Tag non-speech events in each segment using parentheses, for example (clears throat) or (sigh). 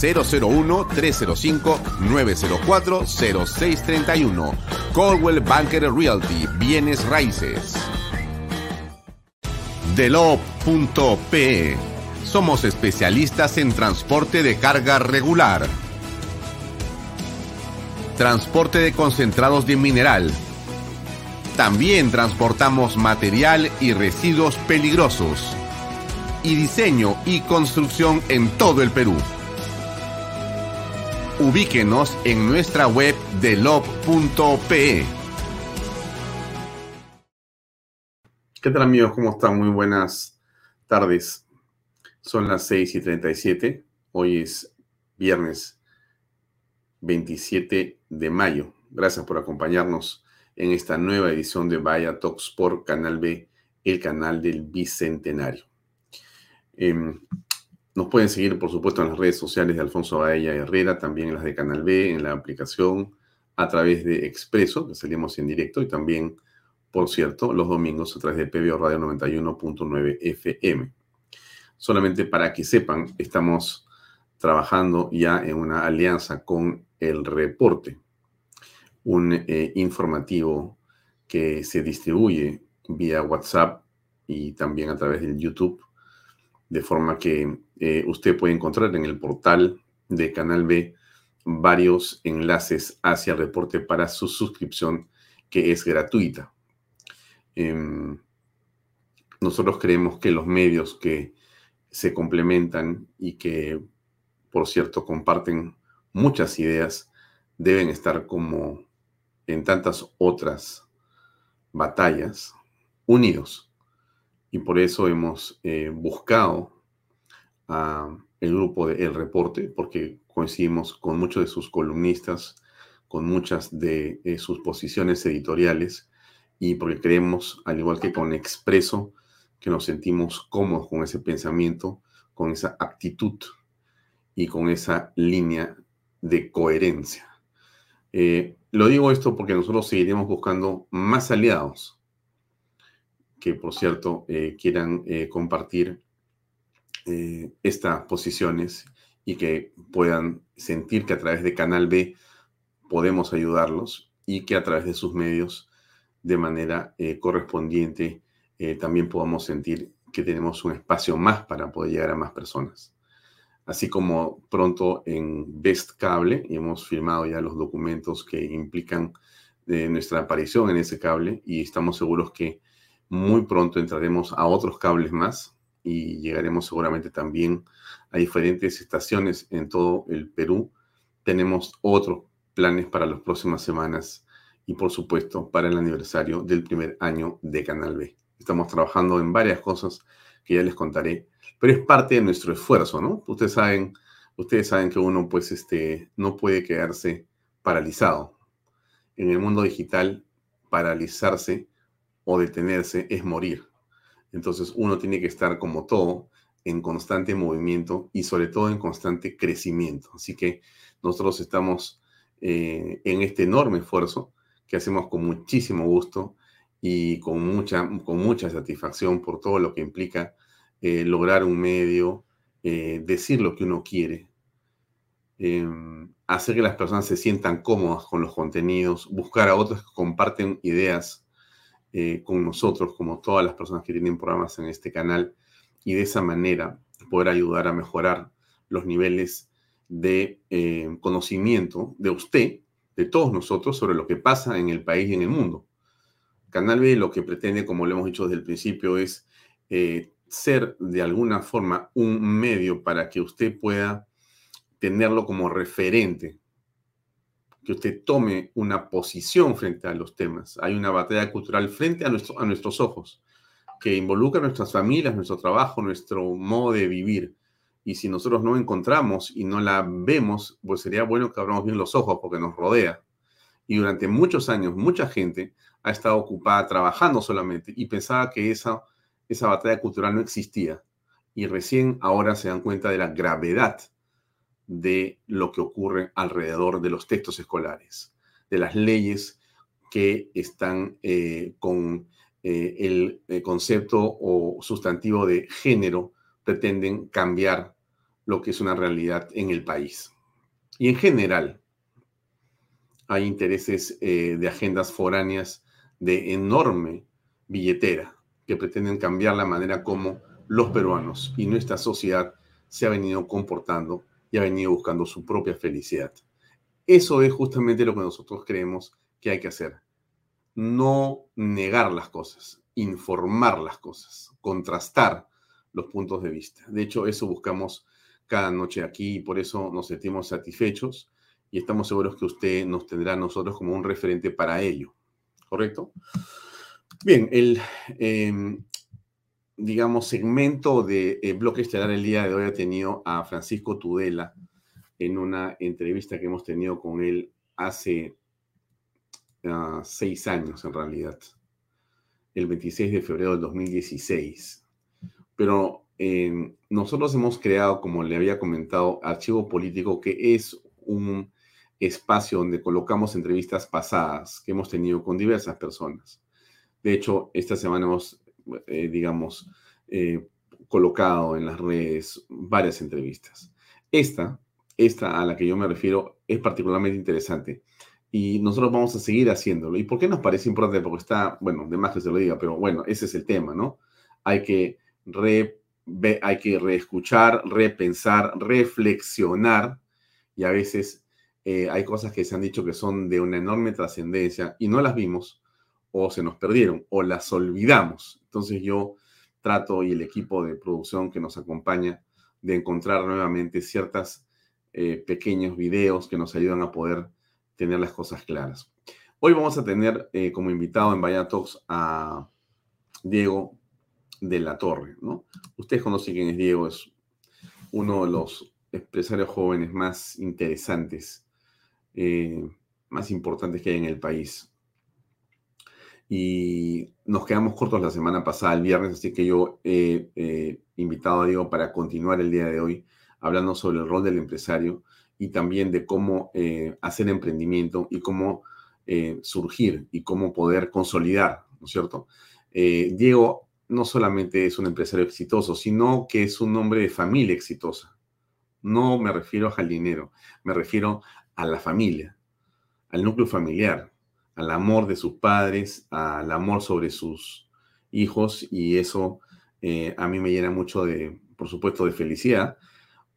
001-305-904-0631. Coldwell Banker Realty, bienes raíces. Delop.pe. Somos especialistas en transporte de carga regular. Transporte de concentrados de mineral. También transportamos material y residuos peligrosos. Y diseño y construcción en todo el Perú ubíquenos en nuestra web de lob.pe. ¿Qué tal amigos? ¿Cómo están? Muy buenas tardes. Son las 6 y 37. Hoy es viernes 27 de mayo. Gracias por acompañarnos en esta nueva edición de Vaya Talks por Canal B, el canal del Bicentenario. Em, nos pueden seguir, por supuesto, en las redes sociales de Alfonso Baella Herrera, también en las de Canal B, en la aplicación, a través de Expreso, que salimos en directo, y también, por cierto, los domingos a través de PBO Radio 91.9 FM. Solamente para que sepan, estamos trabajando ya en una alianza con El Reporte, un eh, informativo que se distribuye vía WhatsApp y también a través del YouTube de forma que eh, usted puede encontrar en el portal de Canal B varios enlaces hacia el reporte para su suscripción que es gratuita. Em, nosotros creemos que los medios que se complementan y que, por cierto, comparten muchas ideas, deben estar como en tantas otras batallas, unidos y por eso hemos eh, buscado a el grupo de El Reporte, porque coincidimos con muchos de sus columnistas, con muchas de eh, sus posiciones editoriales y porque creemos, al igual que con Expreso, que nos sentimos cómodos con ese pensamiento, con esa actitud y con esa línea de coherencia. Eh, lo digo esto porque nosotros seguiremos buscando más aliados que, por cierto, eh, quieran compartir eh, estas posiciones y que puedan sentir que a través de Canal B podemos ayudarlos y que a través de sus medios, de manera correspondiente, también podamos sentir que tenemos un espacio más para poder llegar a más personas. Así como pronto en Best Cable hemos firmado ya los documentos que implican nuestra aparición en ese cable y estamos seguros que muy pronto entraremos a otros cables más y llegaremos seguramente también a diferentes estaciones en todo el Perú. Tenemos otros planes para las próximas semanas y por supuesto para el aniversario del primer año de Canal B. Estamos trabajando en varias cosas que ya les contaré, pero es parte de nuestro esfuerzo, ¿no? Ustedes saben, ustedes saben que uno pues este no puede quedarse paralizado. En el mundo digital paralizarse o detenerse es morir. Entonces uno tiene que estar como todo en constante movimiento y sobre todo en constante crecimiento. Así que nosotros estamos eh, en este enorme esfuerzo que hacemos con muchísimo gusto y con mucha, con mucha satisfacción por todo lo que implica eh, lograr un medio, eh, decir lo que uno quiere, em, hacer que las personas se sientan cómodas con los contenidos, buscar a otros que comparten ideas eh, con nosotros, como todas las personas que tienen programas en este canal, y de esa manera poder ayudar a mejorar los niveles de eh, conocimiento de usted, de todos nosotros, sobre lo que pasa en el país y en el mundo. Canal B lo que pretende, como lo hemos dicho desde el principio, es eh, ser de alguna forma un medio para que usted pueda tenerlo como referente, que usted tome una posición frente a los temas. Hay una batalla cultural frente a, nuestro, a nuestros ojos que involucra nuestras familias, nuestro trabajo, nuestro modo de vivir. Y si nosotros no encontramos y no la vemos, pues sería bueno que abramos bien los ojos porque nos rodea. Y durante muchos años, mucha gente ha estado ocupada trabajando solamente y pensaba que esa, esa batalla cultural no existía. Y recién ahora se dan cuenta de la gravedad de lo que ocurre alrededor de los textos escolares, de las leyes que están eh, con eh, el, el, concepto o sustantivo de género, pretenden cambiar lo que es una realidad en el país. Y en general, hay intereses eh, de agendas foráneas de enorme billetera que pretenden cambiar la manera como los peruanos y nuestra sociedad se ha venido comportando y buscando su propia felicidad. Eso es justamente lo que nosotros creemos que hay que hacer. No negar las cosas, informar las cosas, contrastar los puntos de vista. De hecho, eso buscamos cada noche aquí y por eso nos sentimos satisfechos y estamos seguros que usted nos tendrá a nosotros como un referente para ello. ¿Correcto? Bien, el, eh, digamos, segmento de eh, Bloque Estelar el día de hoy ha tenido a Francisco Tudela en una entrevista que hemos tenido con él hace uh, seis años en realidad, el 26 de febrero del 2016. Pero eh, nosotros hemos creado, como le había comentado, Archivo Político, que es un espacio donde colocamos entrevistas pasadas que hemos tenido con diversas personas. De hecho, esta semana hemos, eh, digamos, eh, colocado en las redes varias entrevistas. Esta, esta a la que yo me refiero, es particularmente interesante y nosotros vamos a seguir haciéndolo. ¿Y por qué nos parece importante? Porque está, bueno, de más que se lo diga, pero bueno, ese es el tema, ¿no? Hay que re hay que reescuchar, repensar, reflexionar y a veces eh, hay cosas que se han dicho que son de una enorme trascendencia y no las vimos o se nos perdieron o las olvidamos. Entonces yo trato y el equipo de producción que nos acompaña de encontrar nuevamente ciertos eh, pequeños videos que nos ayudan a poder tener las cosas claras. Hoy vamos a tener eh, como invitado en Vaya Talks a Diego de la Torre, ¿no? Ustedes conocen quién es Diego, es uno de los empresarios jóvenes más interesantes, eh, más importantes que hay en el país. Y nos quedamos cortos la semana pasada, el viernes, así que yo he eh, invitado a Diego para continuar el día de hoy hablando sobre el rol del empresario y también de cómo eh, hacer emprendimiento y cómo surgir y cómo poder consolidar, ¿no es cierto? Diego no solamente es un empresario exitoso, sino que es un hombre de familia exitosa. No me refiero al dinero, me refiero a la familia, al núcleo familiar, al amor de sus padres, al amor sobre sus hijos y eso eh, a mí me llena mucho de, por supuesto, de felicidad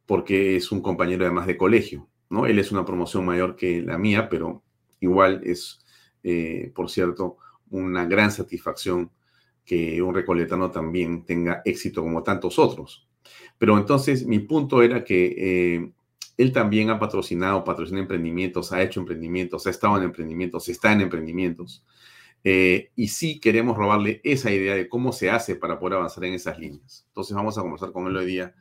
porque es un compañero además de colegio, ¿no? Él es una promoción mayor que la mía, pero igual es, eh, por cierto, una gran satisfacción que un recoletano también tenga éxito como tantos otros. Pero entonces mi punto era que eh, él también ha patrocinado, patrocina emprendimientos, ha hecho emprendimientos, ha estado en emprendimientos, está en emprendimientos. Eh, y sí queremos robarle esa idea de cómo se hace para poder avanzar en esas líneas. Entonces vamos a conversar con él hoy día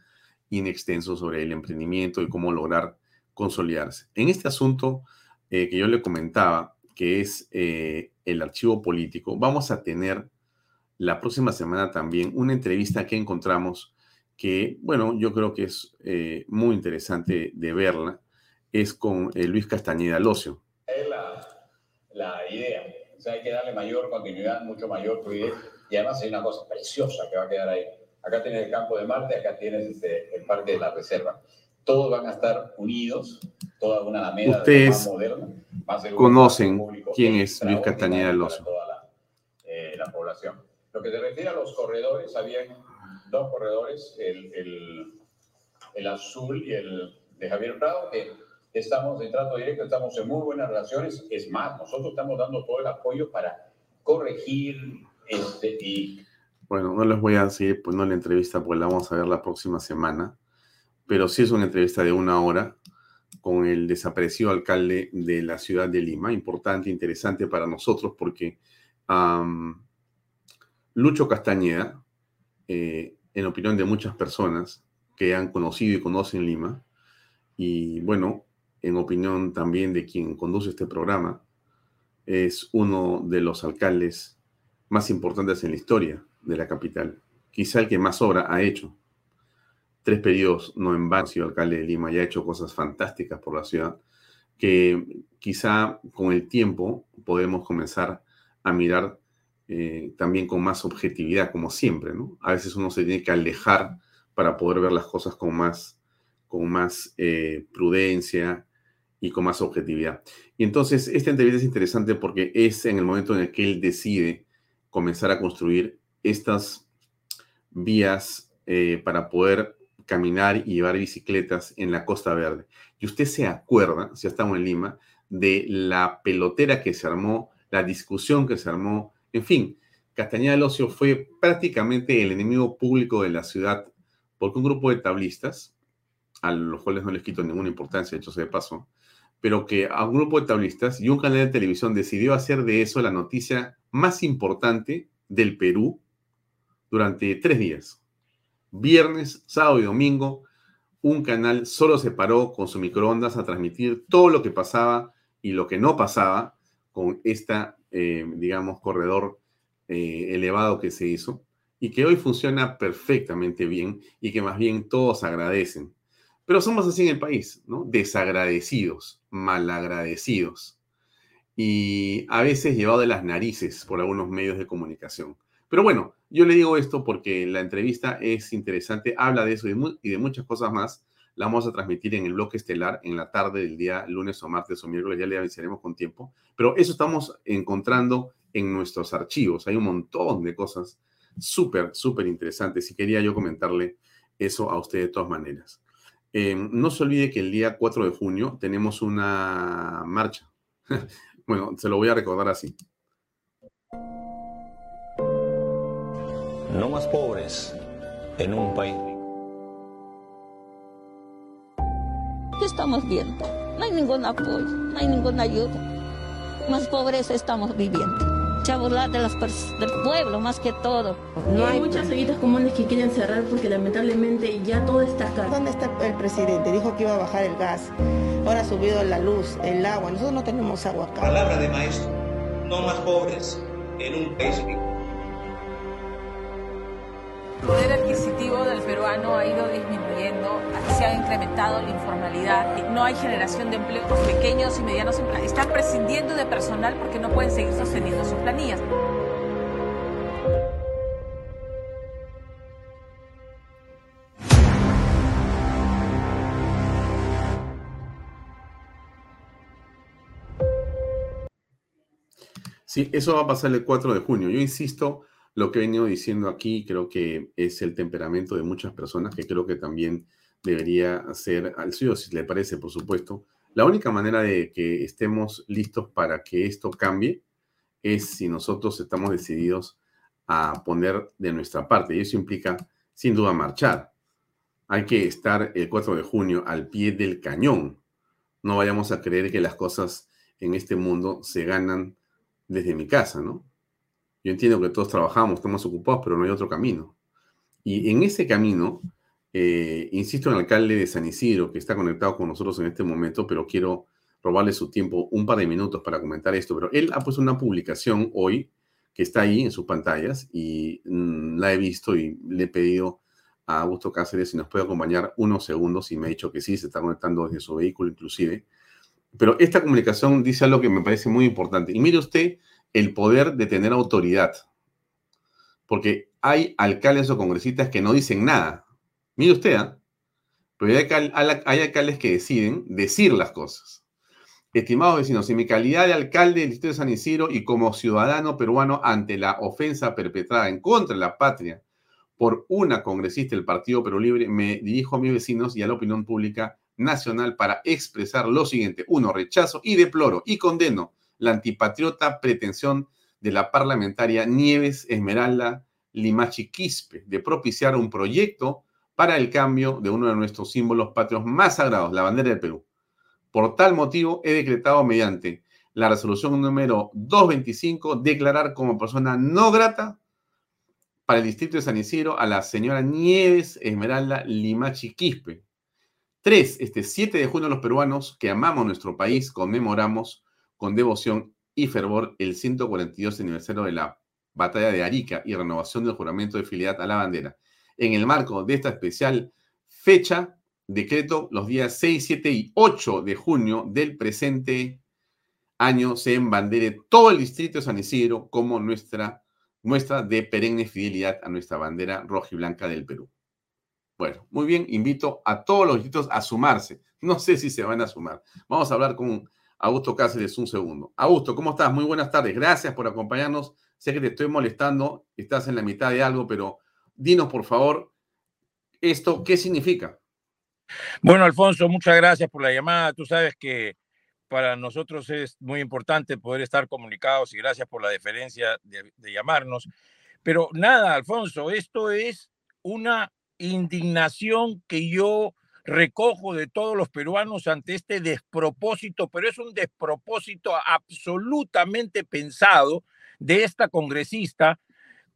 in extenso sobre el emprendimiento y cómo lograr consolidarse. En este asunto eh, que yo le comentaba, que es el archivo político, vamos a tener la próxima semana también una entrevista que encontramos que, bueno, yo creo que es eh, muy interesante de verla, es con eh, Luis Castañeda Locio. Es la, la, idea. O sea, hay que darle mayor continuidad, mucho mayor fluidez. Y además hay una cosa preciosa que va a quedar ahí. Acá tienes el campo de Marte, acá tienes este, el parque de la reserva. Todos van a estar unidos, toda una alameda Ustedes moderna, más conocen quién es Luis Castañeda Locio. Toda la, eh, la población. Lo que se refiere a los corredores, habían dos corredores, el, el, azul y el de Javier Prado, que estamos en trato directo, estamos en muy buenas relaciones. Es más, nosotros estamos dando todo el apoyo para corregir este, y... Bueno, no les voy a seguir poniendo la entrevista porque la vamos a ver la próxima semana, pero sí es una entrevista de una hora con el desaparecido alcalde de la ciudad de Lima. Importante, interesante para nosotros porque Lucho Castañeda, eh, en opinión de muchas personas que han conocido y conocen Lima, y bueno, en opinión también de quien conduce este programa, es uno de los alcaldes más importantes en la historia de la capital. Quizá el que más obra ha hecho. Tres periodos no en vano ha sido alcalde de Lima y ha hecho cosas fantásticas por la ciudad que quizá con el tiempo podemos comenzar a mirar eh, también con más objetividad, como siempre, ¿no? A veces uno se tiene que alejar para poder ver las cosas con más, con más eh, prudencia y con más objetividad. Y entonces, esta entrevista es interesante porque es en el momento en el que él decide comenzar a construir estas vías eh, para poder caminar y llevar bicicletas en la Costa Verde. Y usted se acuerda, si estamos en Lima, de la pelotera que se armó, la discusión que se armó, en fin, Castañeda del Ocio fue prácticamente el enemigo público de la ciudad porque un grupo de tablistas, a los cuales no les quito ninguna importancia, de hecho de paso, pero que a un grupo de tablistas y un canal de televisión decidió hacer de eso la noticia más importante del Perú durante tres días. Viernes, sábado y domingo, un canal solo se paró con su microondas a transmitir todo lo que pasaba y lo que no pasaba con esta, eh, digamos, corredor eh, elevado que se hizo y que hoy funciona perfectamente bien y que más bien todos agradecen. Pero somos así en el país, ¿no? Desagradecidos, malagradecidos y a veces llevado de las narices por algunos medios de comunicación. Pero bueno, yo le digo esto porque la entrevista es interesante, habla de eso y de muchas cosas más. La vamos a transmitir en el bloque estelar en la tarde del día lunes o martes o miércoles, ya le avisaremos con tiempo. Pero eso estamos encontrando en nuestros archivos. Hay un montón de cosas súper, súper interesantes y quería yo comentarle eso a usted de todas maneras. Eh, no se olvide que el día 4 de junio tenemos una marcha. (laughs) bueno, se lo voy a recordar así. No más pobres en un país estamos viendo? No hay ningún apoyo, no hay ninguna ayuda. Más pobreza estamos viviendo a burlar de las del pueblo más que todo. No hay muchas ollitas comunes que quieren cerrar porque lamentablemente ya todo está acá. ¿Dónde está el presidente? Dijo que iba a bajar el gas. Ahora ha subido la luz, el agua. Nosotros no tenemos agua acá. Palabra de maestro. No más pobres en un país el poder adquisitivo del peruano ha ido disminuyendo, se ha incrementado la informalidad, no hay generación de empleos pequeños y medianos. Están prescindiendo de personal porque no pueden seguir sosteniendo sus planillas. Sí, eso va a pasar el 4 de junio. Yo insisto, lo que he venido diciendo aquí creo que es el temperamento de muchas personas, que creo que también debería ser al suyo, si le parece, por supuesto. La única manera de que estemos listos para que esto cambie es si nosotros estamos decididos a poner de nuestra parte. Y eso implica, sin duda, marchar. Hay que estar el 4 de junio al pie del cañón. No vayamos a creer que las cosas en este mundo se ganan desde mi casa, ¿no? Yo entiendo que todos trabajamos, estamos ocupados, pero no hay otro camino. Y en ese camino, eh, insisto en el alcalde de San Isidro, que está conectado con nosotros en este momento, pero quiero robarle su tiempo un par de minutos para comentar esto. Pero él ha puesto una publicación hoy que está ahí en sus pantallas y mm, la he visto y le he pedido a Augusto Cáceres si nos puede acompañar unos segundos y me ha dicho que sí, se está conectando desde su vehículo inclusive. Pero esta comunicación dice algo que me parece muy importante. Y mire usted el poder de tener autoridad. Porque hay alcaldes o congresistas que no dicen nada. Mire usted, ¿ah? pero hay, alcaldes que deciden decir las cosas. Estimados vecinos, en mi calidad de alcalde del distrito de San Isidro y como ciudadano peruano ante la ofensa perpetrada en contra de la patria por una congresista del Partido Perú Libre, me dirijo a mis vecinos y a la opinión pública nacional para expresar lo siguiente. Uno, rechazo y deploro y condeno la antipatriota pretensión de la parlamentaria Nieves Esmeralda Limachi Quispe de propiciar un proyecto para el cambio de uno de nuestros símbolos patrios más sagrados, la bandera del Perú. Por tal motivo, he decretado mediante la resolución número 225 declarar como persona no grata para el distrito de San Isidro a la señora Nieves Esmeralda Limachi Quispe. Tres, este 7 de junio los peruanos que amamos nuestro país conmemoramos con devoción y fervor el 142 aniversario de la batalla de Arica y renovación del juramento de fidelidad a la bandera. En el marco de esta especial fecha, decreto los días 6, 7 y 8 de junio del presente año se embandere todo el distrito de San Isidro como nuestra muestra de perenne fidelidad a nuestra bandera roja y blanca del Perú. Bueno, muy bien, invito a todos los distritos a sumarse. No sé si se van a sumar. Vamos a hablar con Augusto Cáceres un segundo. Augusto, ¿cómo estás? Muy buenas tardes. Gracias por acompañarnos. Sé que te estoy molestando, estás en la mitad de algo, pero dinos por favor, esto, ¿qué significa? Bueno, Alfonso, muchas gracias por la llamada. Tú sabes que para nosotros es muy importante poder estar comunicados y gracias por la deferencia de, de llamarnos. Pero nada, Alfonso, esto es una indignación que yo recojo de todos los peruanos ante este despropósito, pero es un despropósito absolutamente pensado de esta congresista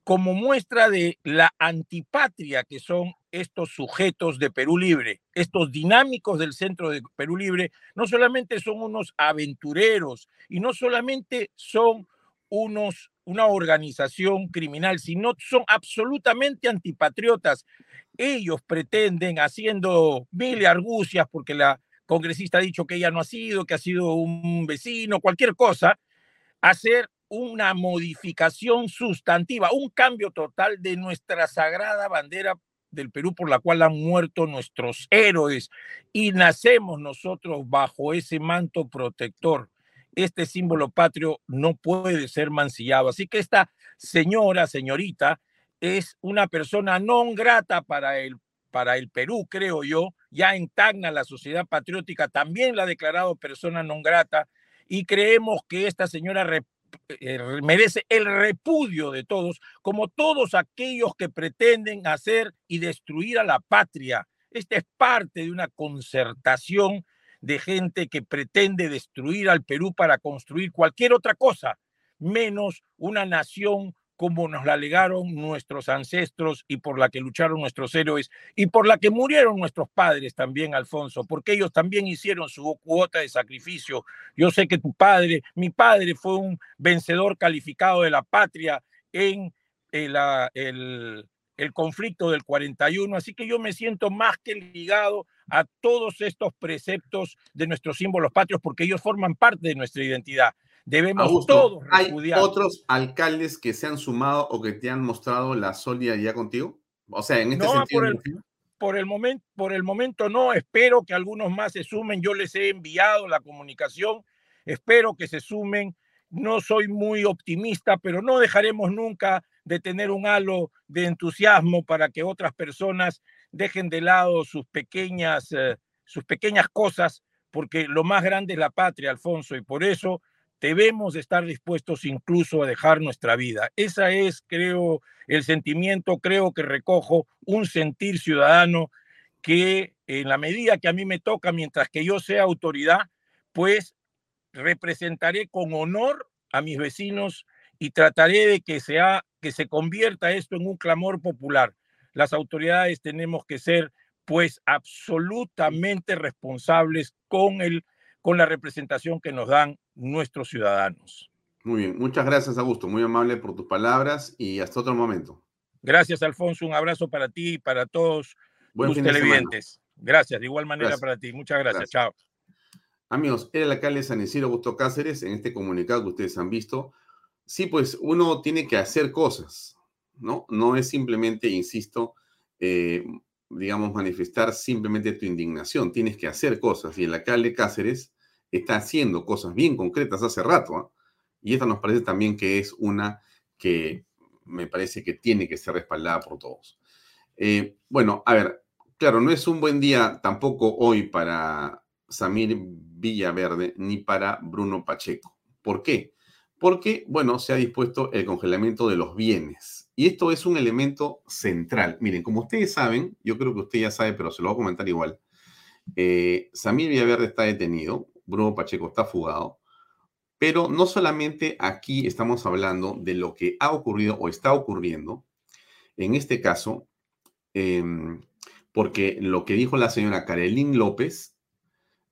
como muestra de la antipatria que son estos sujetos de Perú Libre, estos dinámicos del centro de Perú Libre, no solamente son unos aventureros y no solamente son unos una organización criminal, sino son absolutamente antipatriotas ellos pretenden, haciendo mil argucias, porque la congresista ha dicho que ella no ha sido, que ha sido un vecino, cualquier cosa, hacer una modificación sustantiva, un cambio total de nuestra sagrada bandera del Perú por la cual han muerto nuestros héroes y nacemos nosotros bajo ese manto protector. Este símbolo patrio no puede ser mancillado. Así que esta señora, señorita, es una persona no grata para el, para el Perú, creo yo. Ya en Tacna, la sociedad patriótica también la ha declarado persona no grata y creemos que esta señora eh, merece el repudio de todos, como todos aquellos que pretenden hacer y destruir a la patria. Esta es parte de una concertación de gente que pretende destruir al Perú para construir cualquier otra cosa, menos una nación como nos la legaron nuestros ancestros y por la que lucharon nuestros héroes y por la que murieron nuestros padres también, Alfonso, porque ellos también hicieron su cuota de sacrificio. Yo sé que tu padre, mi padre fue un vencedor calificado de la patria en el, el, el conflicto del 41, así que yo me siento más que ligado a todos estos preceptos de nuestros símbolos patrios porque ellos forman parte de nuestra identidad. Debemos todos repudiar. ¿Hay otros alcaldes que se han sumado o que te han mostrado la solidaridad contigo? O sea, en este no, sentido. Por el, por el, momento, por el momento no. Espero que algunos más se sumen. Yo les he enviado la comunicación. Espero que se sumen. No soy muy optimista, pero no dejaremos nunca de tener un halo de entusiasmo para que otras personas dejen de lado sus pequeñas, eh, sus pequeñas cosas, porque lo más grande es la patria, Alfonso, y por eso debemos estar dispuestos incluso a dejar nuestra vida. Esa es, creo, el sentimiento, creo que recojo un sentir ciudadano que en la medida que a mí me toca, mientras que yo sea autoridad, pues representaré con honor a mis vecinos y trataré de que, sea, que se convierta esto en un clamor popular. Las autoridades tenemos que ser pues absolutamente responsables con el con la representación que nos dan nuestros ciudadanos. Muy bien, muchas gracias Augusto, muy amable por tus palabras y hasta otro momento. Gracias Alfonso, un abrazo para ti y para todos los televidentes. Gracias, de igual manera para ti. Muchas gracias. Chao. Amigos, era el alcalde de San Isidro Augusto Cáceres en este comunicado que ustedes han visto. Sí, pues uno tiene que hacer cosas, ¿no? No es simplemente, insisto, eh, digamos, manifestar simplemente tu indignación. Tienes que hacer cosas. Y el alcalde Cáceres está haciendo cosas bien concretas hace rato. ¿ah? Y esta nos parece también que es una que me parece que tiene que ser respaldada por todos. Eh, bueno, a ver, claro, no es un buen día tampoco hoy para Samir Villaverde ni para Bruno Pacheco. ¿Por qué? Porque, bueno, se ha dispuesto el congelamiento de los bienes. Y esto es un elemento central. Miren, como ustedes saben, yo creo que usted ya sabe, pero se lo voy a comentar igual. Eh, Samir Villaverde está detenido, Bruno Pacheco está fugado, pero no solamente aquí estamos hablando de lo que ha ocurrido o está ocurriendo, en este caso, em, porque lo que dijo la señora Karelín López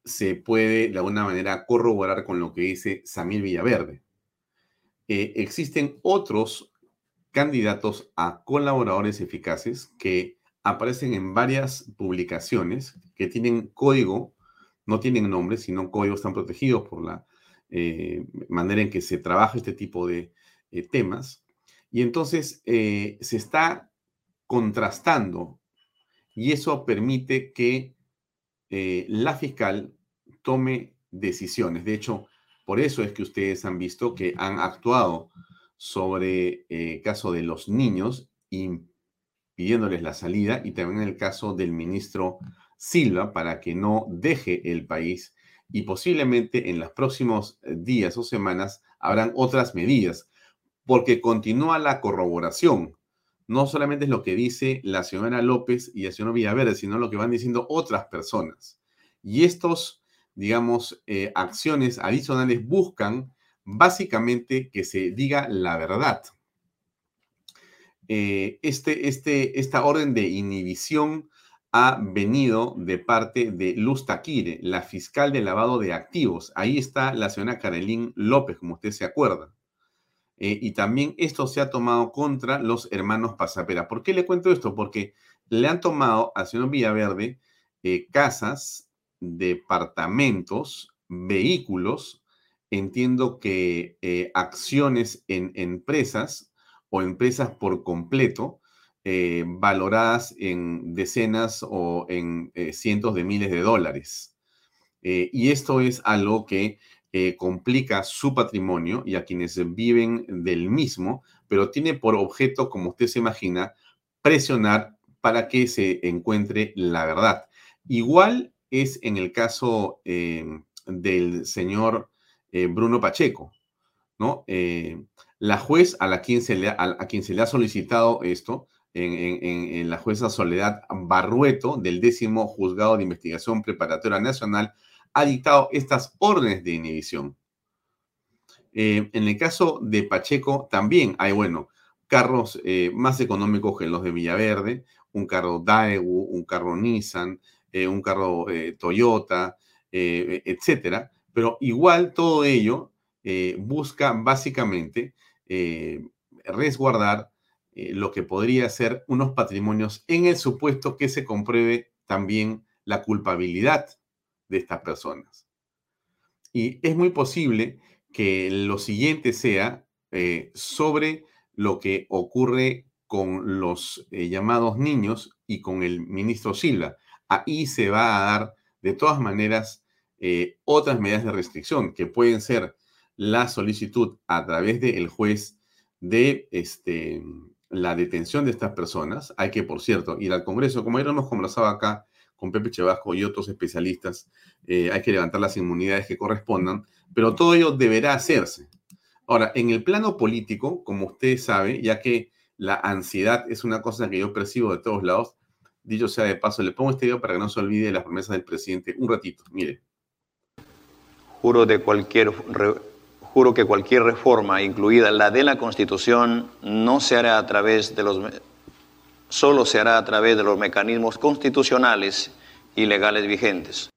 se puede de alguna manera corroborar con lo que dice Samir Villaverde. Eh, existen otros candidatos a colaboradores eficaces que aparecen en varias publicaciones que tienen código, no tienen nombre, sino códigos están protegidos por la eh, manera en que se trabaja este tipo de eh, temas. Y entonces eh, se está contrastando y eso permite que la fiscal tome decisiones. De hecho, por eso es que ustedes han visto que han actuado sobre el caso de los niños, impidiéndoles la salida, y también en el caso del ministro Silva, para que no deje el país y posiblemente en los próximos eh, días o semanas habrán otras medidas, porque continúa la corroboración. No solamente es lo que dice la señora López y la señora Villaverde, sino lo que van diciendo otras personas. Y estos, digamos, eh, acciones adicionales buscan básicamente que se diga la verdad. Eh, este, este, esta orden de inhibición ha venido de parte de Luz Taquire, la fiscal de lavado de activos. Ahí está la señora Carolín López, como usted se acuerda. Eh, y también esto se ha tomado contra los hermanos Pasapera. ¿Por qué le cuento esto? Porque le han tomado al señor Villaverde eh, casas, departamentos, vehículos, entiendo que eh, acciones en empresas o empresas por completo, eh, valoradas en decenas o en eh, cientos de miles de dólares. Eh, y esto es algo que complica su patrimonio y a quienes viven del mismo, pero tiene por objeto, como usted se imagina, presionar para que se encuentre la verdad. Igual es en el caso del señor Bruno Pacheco, ¿no? la juez a, la quien se le, a quien se le ha solicitado esto en, la jueza Soledad Barrueto del décimo juzgado de investigación preparatoria nacional ha dictado estas órdenes de inhibición. Eh, en el caso de Pacheco también hay, bueno, carros eh, más económicos que los de Villaverde, un carro Daewoo, un carro Nissan, eh, un carro Toyota, etcétera. Pero igual todo ello busca básicamente resguardar eh, lo que podría ser unos patrimonios en el supuesto que se compruebe también la culpabilidad de estas personas. Y es muy posible que lo siguiente sea eh, sobre lo que ocurre con los eh, llamados niños y con el ministro Silva. Ahí se va a dar, de todas maneras, otras medidas de restricción, que pueden ser la solicitud a través del juez de este, la detención de estas personas, hay que, por cierto, ir al Congreso, como ya hemos conversado acá con Pepe Chevasco y otros especialistas, eh, hay que levantar las inmunidades que correspondan, pero todo ello deberá hacerse. Ahora, en el plano político, como usted sabe, ya que la ansiedad es una cosa que yo percibo de todos lados, dicho sea de paso, le pongo este video para que no se olvide las promesas del presidente un ratito. Mire. Juro de cualquier Juro que cualquier reforma, incluida la de la Constitución, no se hará a través de los solo se hará a través de los mecanismos constitucionales y legales vigentes.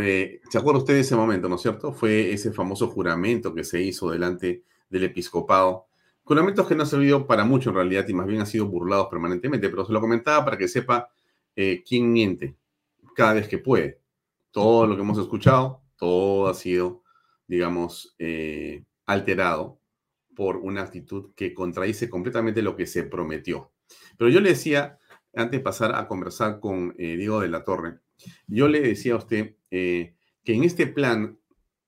Eh, ¿Se acuerda usted de ese momento, no es cierto? Fue ese famoso juramento que se hizo delante del episcopado. Juramentos que no han servido para mucho en realidad y más bien han sido burlados permanentemente, pero se lo comentaba para que sepa eh, quién miente cada vez que puede. Todo lo que hemos escuchado, todo ha sido digamos, eh, alterado por una actitud que contradice completamente lo que se prometió. Pero yo le decía, antes de pasar a conversar con eh, Diego de la Torre, yo le decía a usted eh, que en este plan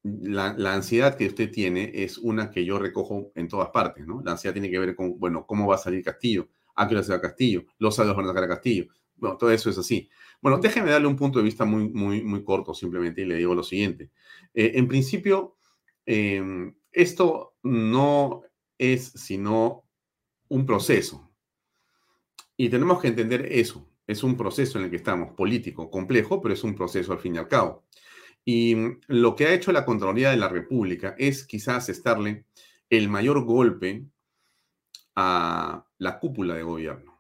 la, ansiedad que usted tiene es una que yo recojo en todas partes, ¿no? La ansiedad tiene que ver con, bueno, cómo va a salir Castillo, a qué hora se va Castillo, los saldos van a sacar a Castillo. Bueno, todo eso es así. Bueno, déjeme darle un punto de vista muy, muy, muy corto simplemente y le digo lo siguiente. Eh, en principio, em, esto no es sino un proceso. Y tenemos que entender eso. Es un proceso en el que estamos, político, complejo, pero es un proceso al fin y al cabo. Y lo que ha hecho la Contraloría de la República es quizás estarle el mayor golpe a la cúpula de gobierno.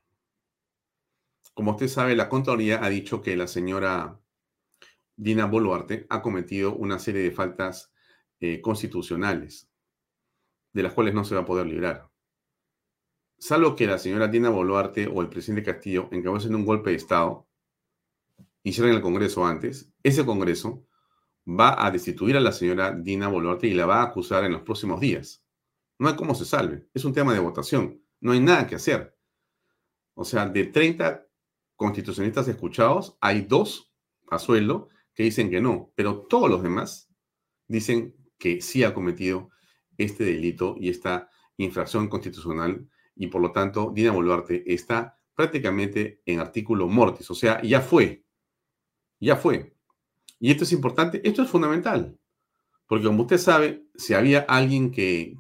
Como usted sabe, la Contraloría ha dicho que la señora Dina Boluarte ha cometido una serie de faltas eh, constitucionales, de las cuales no se va a poder librar. Salvo que la señora Dina Boluarte o el presidente Castillo encabecen un golpe de Estado y cierren el Congreso antes, ese Congreso va a destituir a la señora Dina Boluarte y la va a acusar en los próximos días. No hay cómo se salve. Es un tema de votación. No hay nada que hacer. O sea, de 30 constitucionalistas escuchados, hay dos a sueldo que dicen que no, pero todos los demás dicen que sí ha cometido este delito y esta infracción constitucional y por lo tanto Dina Boluarte está prácticamente en artículo mortis, o sea, ya fue, ya fue. Y esto es importante, esto es fundamental, porque como usted sabe, si había alguien que,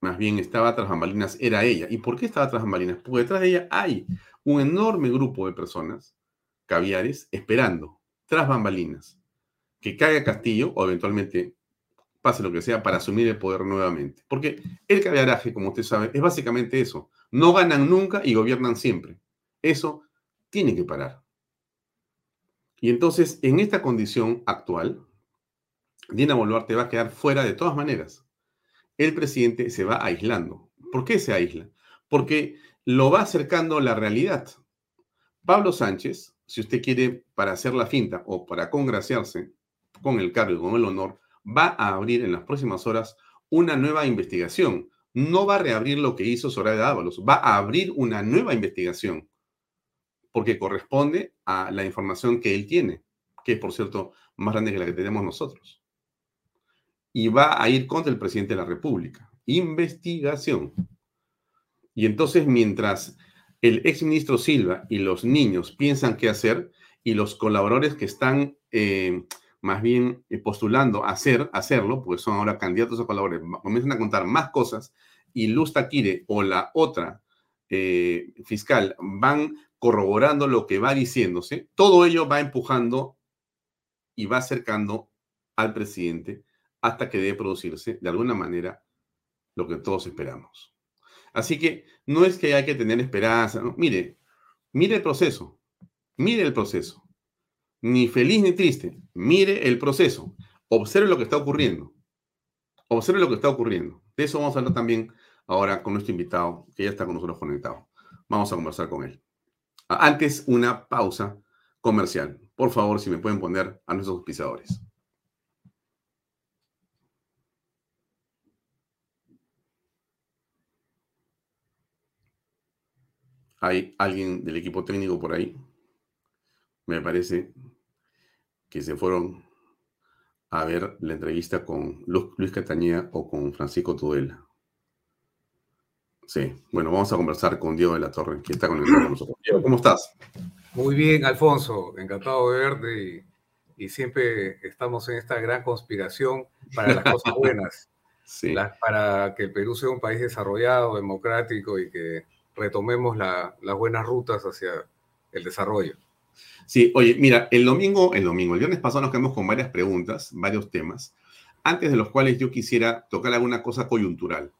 más bien estaba tras bambalinas, era ella. ¿Y por qué estaba tras bambalinas? Porque detrás de ella hay un enorme grupo de personas, caviares, esperando, tras bambalinas, que caiga Castillo o eventualmente pase lo que sea para asumir el poder nuevamente. Porque el caviaraje, como usted sabe, es básicamente eso. No ganan nunca y gobiernan siempre. Eso tiene que parar. Y entonces, en esta condición actual, Dina Boluarte va a quedar fuera de todas maneras el presidente se va aislando. ¿Por qué se aísla? Porque lo va acercando la realidad. Pablo Sánchez, si usted quiere para hacer la finta o para congraciarse con el cargo y con el honor, va a abrir en las próximas horas una nueva investigación. No va a reabrir lo que hizo Soraya Ábalos, va a abrir una nueva investigación porque corresponde a la información que él tiene, que es, por cierto, más grande que la que tenemos nosotros y va a ir contra el presidente de la República. Investigación. Y entonces, mientras el exministro Silva y los niños piensan qué hacer, y los colaboradores que están eh, más bien eh, postulando hacer, hacerlo, pues son ahora candidatos a colaboradores, comienzan a contar más cosas, y Luz Taquire o la otra eh, fiscal van corroborando lo que va diciéndose, todo ello va empujando y va acercando al presidente hasta que debe producirse de alguna manera lo que todos esperamos. Así que no es que hay que tener esperanza, mire, mire el proceso, mire el proceso, ni feliz ni triste, mire el proceso, observe lo que está ocurriendo, observe lo que está ocurriendo. De eso vamos a hablar también ahora con nuestro invitado, que ya está con nosotros conectado. Vamos a conversar con él. Antes, una pausa comercial. Por favor, si me pueden poner a nuestros pisadores. ¿Hay alguien del equipo técnico por ahí? Me parece que se fueron a ver la entrevista con Luis Catañeda o con Francisco Tudela. Sí, bueno, vamos a conversar con Diego de la Torre, que está conectado con nosotros. Diego, ¿cómo estás? Muy bien, Alfonso, encantado de verte y, siempre estamos en esta gran conspiración para las cosas buenas, (laughs) sí. para que el Perú sea un país desarrollado, democrático y que retomemos las buenas rutas hacia el desarrollo. Sí, oye, mira, el domingo, el domingo, el viernes pasado nos quedamos con varias preguntas, varios temas, antes de los cuales yo quisiera tocar alguna cosa coyuntural.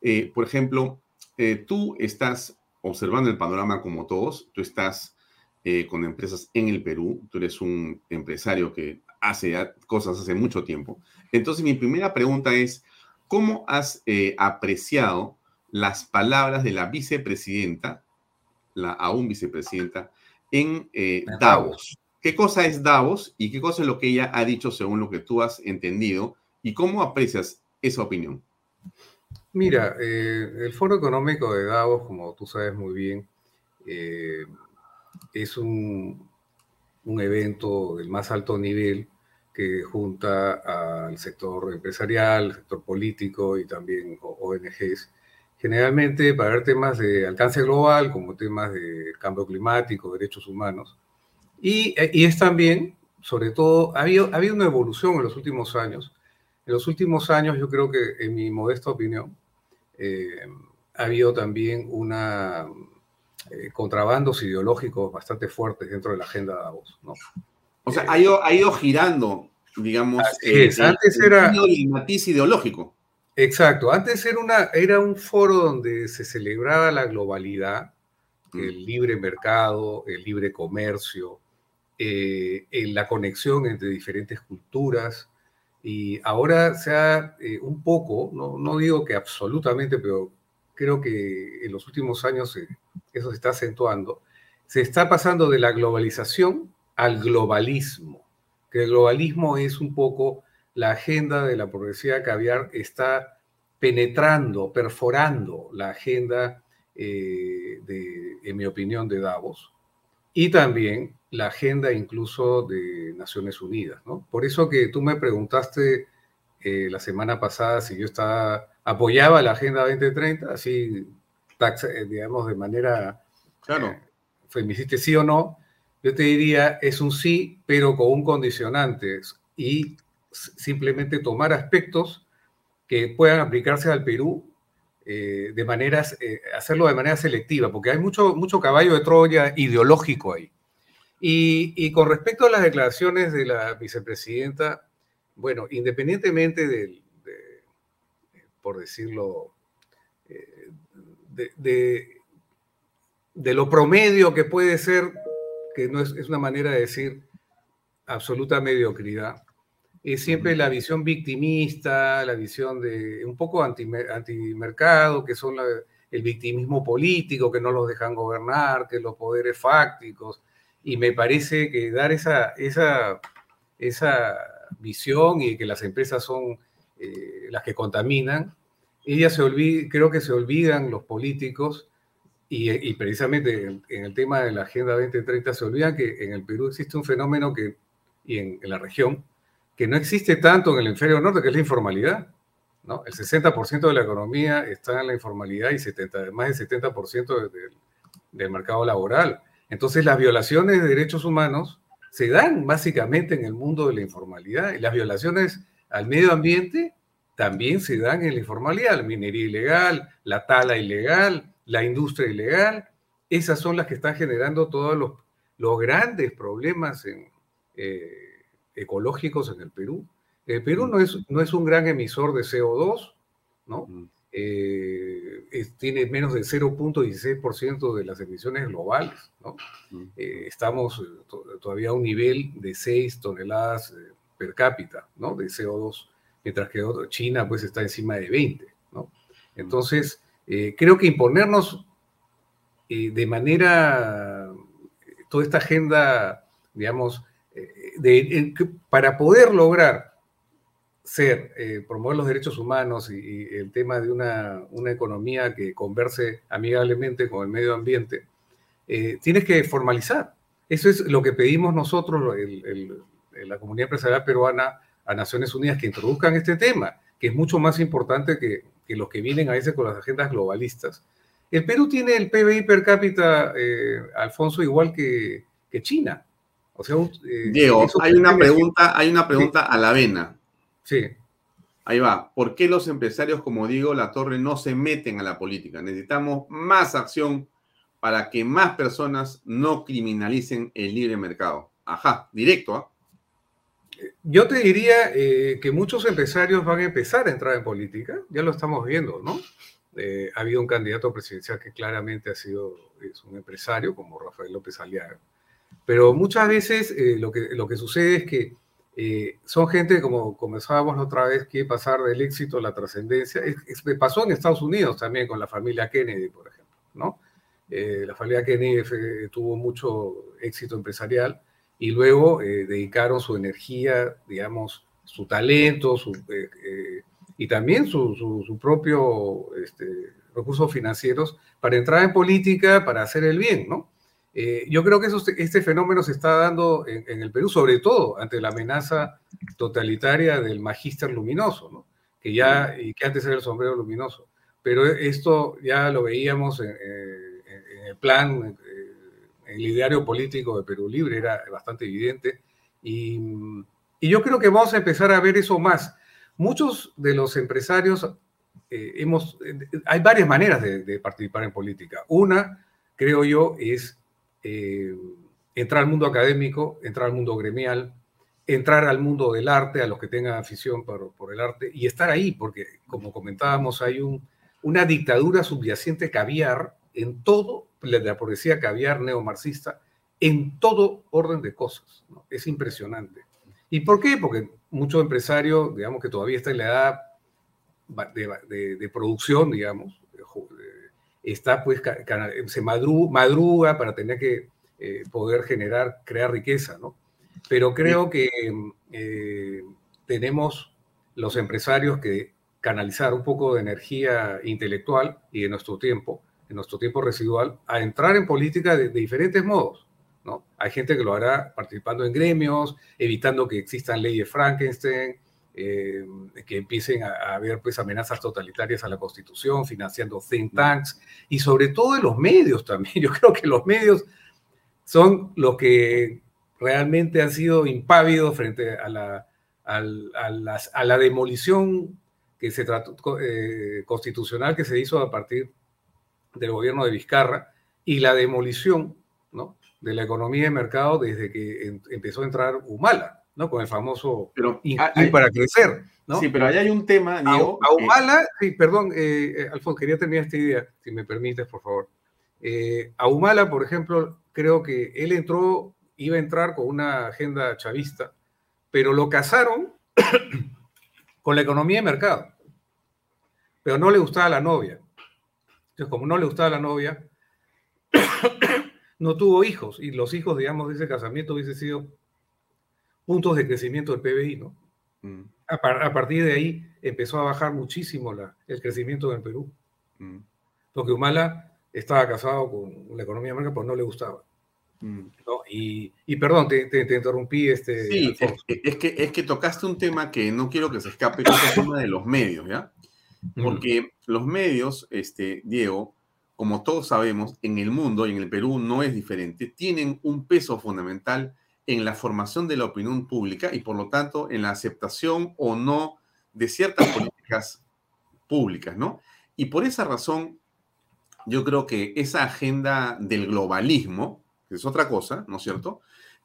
Eh, por ejemplo, eh, tú estás observando el panorama como todos, tú estás eh, con empresas en el Perú, tú eres un empresario que hace cosas hace mucho tiempo. Entonces, mi primera pregunta es, ¿cómo has apreciado las palabras de la vicepresidenta, la aún vicepresidenta, en eh, Davos. ¿Qué cosa es Davos y qué cosa es lo que ella ha dicho según lo que tú has entendido? ¿Y cómo aprecias esa opinión? Mira, eh, el Foro Económico de Davos, como tú sabes muy bien, eh, es un, un evento del más alto nivel que junta al sector empresarial, al sector político y también ONGs generalmente para ver temas de alcance global, como temas de cambio climático, derechos humanos. Y, y es también, sobre todo, ha habido, ha habido una evolución en los últimos años. En los últimos años, yo creo que, en mi modesta opinión, eh, ha habido también una eh, contrabandos ideológicos bastante fuertes dentro de la agenda de Davos, ¿no? O sea, ha ido, ha ido girando, digamos, eh, antes era el matiz ideológico. Exacto, antes era, una, era un foro donde se celebraba la globalidad, mm. el libre mercado, el libre comercio, eh, la conexión entre diferentes culturas. Y ahora se ha un poco, no, no, digo que absolutamente, pero creo que en los últimos años eso se está acentuando, se está pasando de la globalización al globalismo, que el globalismo es un poco la agenda de la progresividad caviar está penetrando, perforando la agenda, eh, de, en mi opinión, de Davos, y también la agenda incluso de Naciones Unidas. ¿no? Por eso que tú me preguntaste eh, la semana pasada si yo estaba, apoyaba la Agenda 2030, así, eh, digamos, de manera... Claro. me hiciste sí o no, yo te diría, es un sí, pero con un condicionante y simplemente tomar aspectos que puedan aplicarse al Perú eh, de maneras, eh, hacerlo de manera selectiva, porque hay mucho, mucho caballo de Troya ideológico ahí. Y, con respecto a las declaraciones de la vicepresidenta, bueno, independientemente del, por decirlo, eh, de, de, lo promedio que puede ser que no es, es una manera de decir absoluta mediocridad, es siempre la visión victimista, la visión de un poco antimercado, que son el victimismo político, que no los dejan gobernar, que los poderes fácticos, y me parece que dar esa, esa, esa visión y que las empresas son eh, las que contaminan, ella se olvida, creo que se olvidan los políticos y, precisamente en, el tema de la Agenda 2030 se olvida que en el Perú existe un fenómeno que, y en, la región que no existe tanto en el hemisferio norte, que es la informalidad. ¿no? El 60% de la economía está en la informalidad y 70, más del 70% del mercado laboral. Entonces las violaciones de derechos humanos se dan básicamente en el mundo de la informalidad y las violaciones al medio ambiente también se dan en la informalidad, la minería ilegal, la tala ilegal, la industria ilegal, esas son las que están generando todos los, grandes problemas eh, ecológicos en el Perú. El Perú mm. no es, no es un gran emisor de CO2, ¿no? Mm. Eh, tiene menos del 0.16% de las emisiones globales, ¿no? Mm. Eh, estamos todavía a un nivel de 6 toneladas per cápita, ¿no? De CO2, mientras que China pues está encima de 20, ¿no? Entonces, eh, creo que imponernos eh, de manera, toda esta agenda, digamos, eh, para poder lograr ser, promover los derechos humanos y, el tema de una, economía que converse amigablemente con el medio ambiente, tienes que formalizar. Eso es lo que pedimos nosotros, la comunidad empresarial peruana, a Naciones Unidas, que introduzcan este tema, que es mucho más importante que, que los que vienen a veces con las agendas globalistas. El Perú tiene el PBI per cápita, eh, Alfonso, igual que, que, China. O sea, eh, Diego, hay una pregunta, hay una pregunta a la vena. Sí. Ahí va. ¿Por qué los empresarios como Diego La Torre no se meten a la política? Necesitamos más acción para que más personas no criminalicen el libre mercado. Ajá, directo, ¿ah? Yo te diría eh, que muchos empresarios van a empezar a entrar en política, ya lo estamos viendo, ¿no? Eh, ha habido un candidato presidencial que claramente ha sido es un empresario, como Rafael López Aliaga. Pero muchas veces eh, lo, que, lo que sucede es que son gente, como comenzábamos otra vez, que pasar del éxito a la trascendencia. pasó en Estados Unidos también con la familia Kennedy, por ejemplo, ¿no? la familia Kennedy tuvo mucho éxito empresarial y luego eh, dedicaron su energía, digamos, su talento su, eh, eh, y también su, su, propio este, recursos financieros para entrar en política, para hacer el bien, ¿no? Yo creo que eso, este fenómeno se está dando en, el Perú, sobre todo ante la amenaza totalitaria del magíster luminoso, ¿no? Que ya, y que antes era el sombrero luminoso. pero esto ya lo veíamos en, el plan, en el ideario político de Perú Libre, era bastante evidente. Y, y, yo creo que vamos a empezar a ver eso más. Muchos de los empresarios eh, hemos, hay varias maneras de, participar en política. Una, creo yo, es eh, entrar al mundo académico, entrar al mundo gremial, entrar al mundo del arte, a los que tengan afición por, por el arte, y estar ahí, porque como comentábamos, hay un, una dictadura subyacente caviar en todo, la poesía caviar neomarxista, en todo orden de cosas. Es impresionante. ¿Y por qué? Porque muchos empresarios, digamos que todavía está en la edad de, producción, digamos, está pues, se madruga, para tener que eh, poder generar, crear riqueza, ¿no? Pero creo que eh, tenemos los empresarios que canalizar un poco de energía intelectual y de nuestro tiempo, en nuestro tiempo residual, a entrar en política de, diferentes modos. ¿no? Hay gente que lo hará participando en gremios, evitando que existan leyes Frankenstein, eh, que empiecen a, haber pues, amenazas totalitarias a la Constitución, financiando think tanks y sobre todo en los medios también. (laughs) Yo creo que los medios son los que realmente han sido impávidos frente a la, a la demolición que se trató, eh, constitucional que se hizo a partir del gobierno de Vizcarra y la demolición ¿no? de la economía de mercado desde que empezó a entrar Humala, ¿no? con el famoso pero, para crecer. ¿no? Sí, pero ahí hay un tema, Diego, a, Humala, sí, perdón, eh, eh, Alfonso, quería terminar esta idea, si me permites, por favor. a Humala, por ejemplo, creo que él entró, iba a entrar con una agenda chavista, pero lo casaron (coughs) con la economía de mercado. Pero no le gustaba la novia. Entonces, como no le gustaba la novia, (coughs) no tuvo hijos. Y los hijos, digamos, de ese casamiento hubiese sido puntos de crecimiento del PBI, ¿no? Mm. A, partir de ahí empezó a bajar muchísimo la, el crecimiento en Perú. Mm. Porque Humala estaba casado con la economía mercado, pero no le gustaba. Mm. Y, perdón, te, interrumpí. Este, sí, es, que, es que tocaste un tema que no quiero que se escape, que es el tema de los medios, ¿ya? Porque los medios, este, Diego, como todos sabemos, en el mundo y en el Perú no es diferente, tienen un peso fundamental en la formación de la opinión pública y por lo tanto en la aceptación o no de ciertas (coughs) políticas públicas, ¿no? Y por esa razón, yo creo que esa agenda del globalismo, que es otra cosa, ¿no es cierto?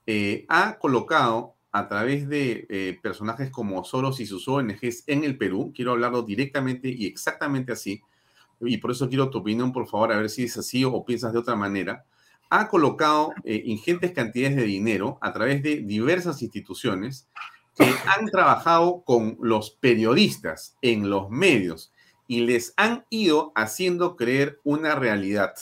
Eh, ha colocado a través de eh, personajes como Soros y sus ONGs en el Perú, quiero hablarlo directamente y exactamente así, y por eso quiero tu opinión, por favor, a ver si es así o piensas de otra manera, ha colocado eh, ingentes cantidades de dinero a través de diversas instituciones que han trabajado con los periodistas en los medios y les han ido haciendo creer una realidad.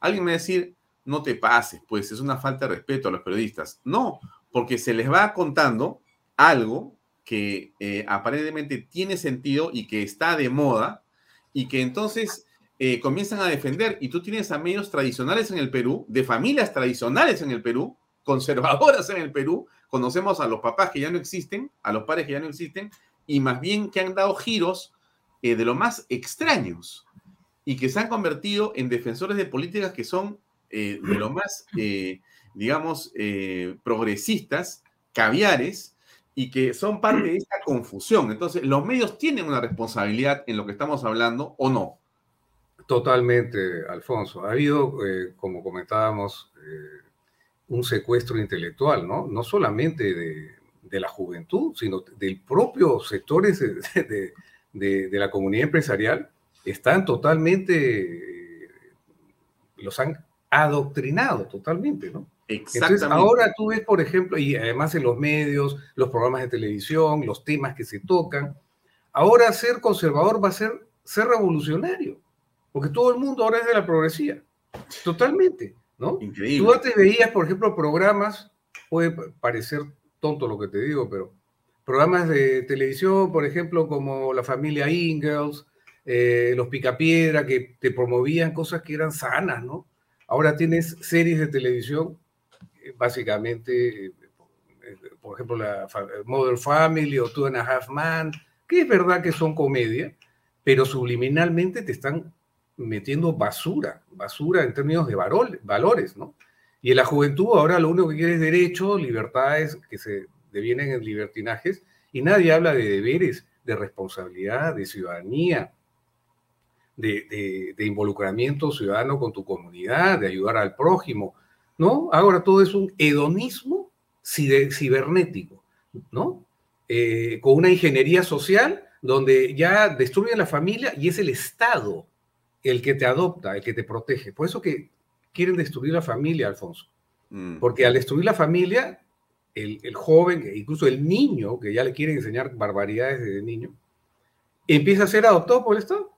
Alguien me va a decir, no te pases, pues es una falta de respeto a los periodistas. No, porque se les va contando algo que eh, aparentemente tiene sentido y que está de moda y que entonces eh, comienzan a defender. Y tú tienes a medios tradicionales en el Perú, de familias tradicionales en el Perú, conservadoras en el Perú. Conocemos a los papás que ya no existen, a los padres que ya no existen, y más bien que han dado giros eh, de lo más extraños y que se han convertido en defensores de políticas que son eh, de lo más, (clears throat) digamos, progresistas, caviares, y que son parte de esta confusión. Entonces, ¿los medios tienen una responsabilidad en lo que estamos hablando o no? Totalmente, Alfonso. Ha habido, como comentábamos, un secuestro intelectual, ¿no? No solamente de, la juventud, sino del propio sectores de, de, la comunidad empresarial, están totalmente, los han adoctrinado totalmente, ¿no? Entonces, ahora tú ves, por ejemplo, y además en los medios, los programas de televisión, los temas que se tocan, ahora ser conservador va a ser ser revolucionario, porque todo el mundo ahora es de la progresía, totalmente, ¿no? Increíble. Tú antes veías, por ejemplo, programas, puede parecer tonto lo que te digo, pero programas de televisión, por ejemplo, como La Familia Ingalls, eh, Los Picapiedra, que te promovían cosas que eran sanas, ¿no? Ahora tienes series de televisión, eh, básicamente, eh, por ejemplo, la Mother Family o Two and a Half Man, que es verdad que son comedia, pero subliminalmente te están metiendo basura, basura en términos de valores, ¿no? Y en la juventud ahora lo único que quiere es derecho, libertades que se devienen en libertinajes, y nadie habla de deberes, de responsabilidad, de ciudadanía, de, involucramiento ciudadano con tu comunidad, de ayudar al prójimo, ¿no? Ahora todo es un hedonismo cibernético, ¿no? Eh, con una ingeniería social donde ya destruyen la familia y es el Estado el que te adopta, el que te protege. Por eso que quieren destruir la familia, Alfonso. Mm. Porque al destruir la familia, el, joven, incluso el niño, que ya le quieren enseñar barbaridades desde niño, empieza a ser adoptado por el Estado.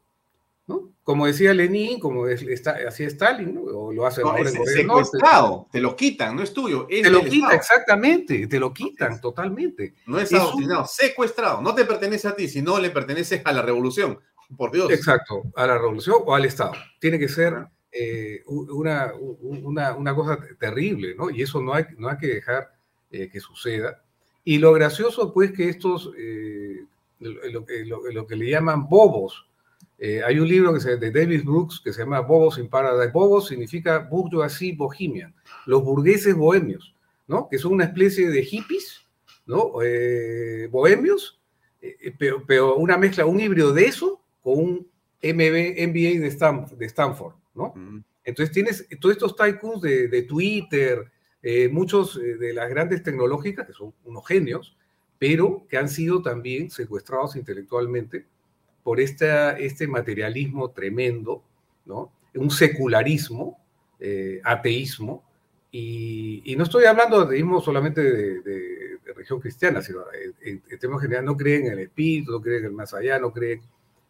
¿no? Como decía Lenin, como hacía Stalin, ¿no? o lo hace ahora en secuestrado, te lo quitan, no es tuyo. te lo quitan, exactamente, te lo quitan totalmente. No es, adoctrinado, secuestrado, no te pertenece a ti, sino le pertenece a la revolución, por Dios. Exacto, a la revolución o al Estado. Tiene que ser eh, una, una, una, cosa terrible, ¿no? Y eso no hay, no hay que dejar eh, que suceda. Y lo gracioso, pues, que estos, eh, lo, lo, que le llaman bobos, hay un libro que se, de David Brooks que se llama Bobos in Paradise. Bobos significa bourgeoisie bohemian, los burgueses bohemios, ¿no? Que son una especie de hippies, ¿no? Bohemios, eh, pero, una mezcla, un híbrido de eso un MB, MBA de, de Stanford, ¿no? Entonces tienes todos estos tycoons de, de Twitter, muchos de las grandes tecnológicas, que son unos genios, pero que han sido también secuestrados intelectualmente por este materialismo tremendo, ¿no? un secularismo, eh, ateísmo, y, no estoy hablando de ateísmo solamente de, de, religión cristiana, sino en, términos general no creen en el espíritu, no creen en el más allá, no creen...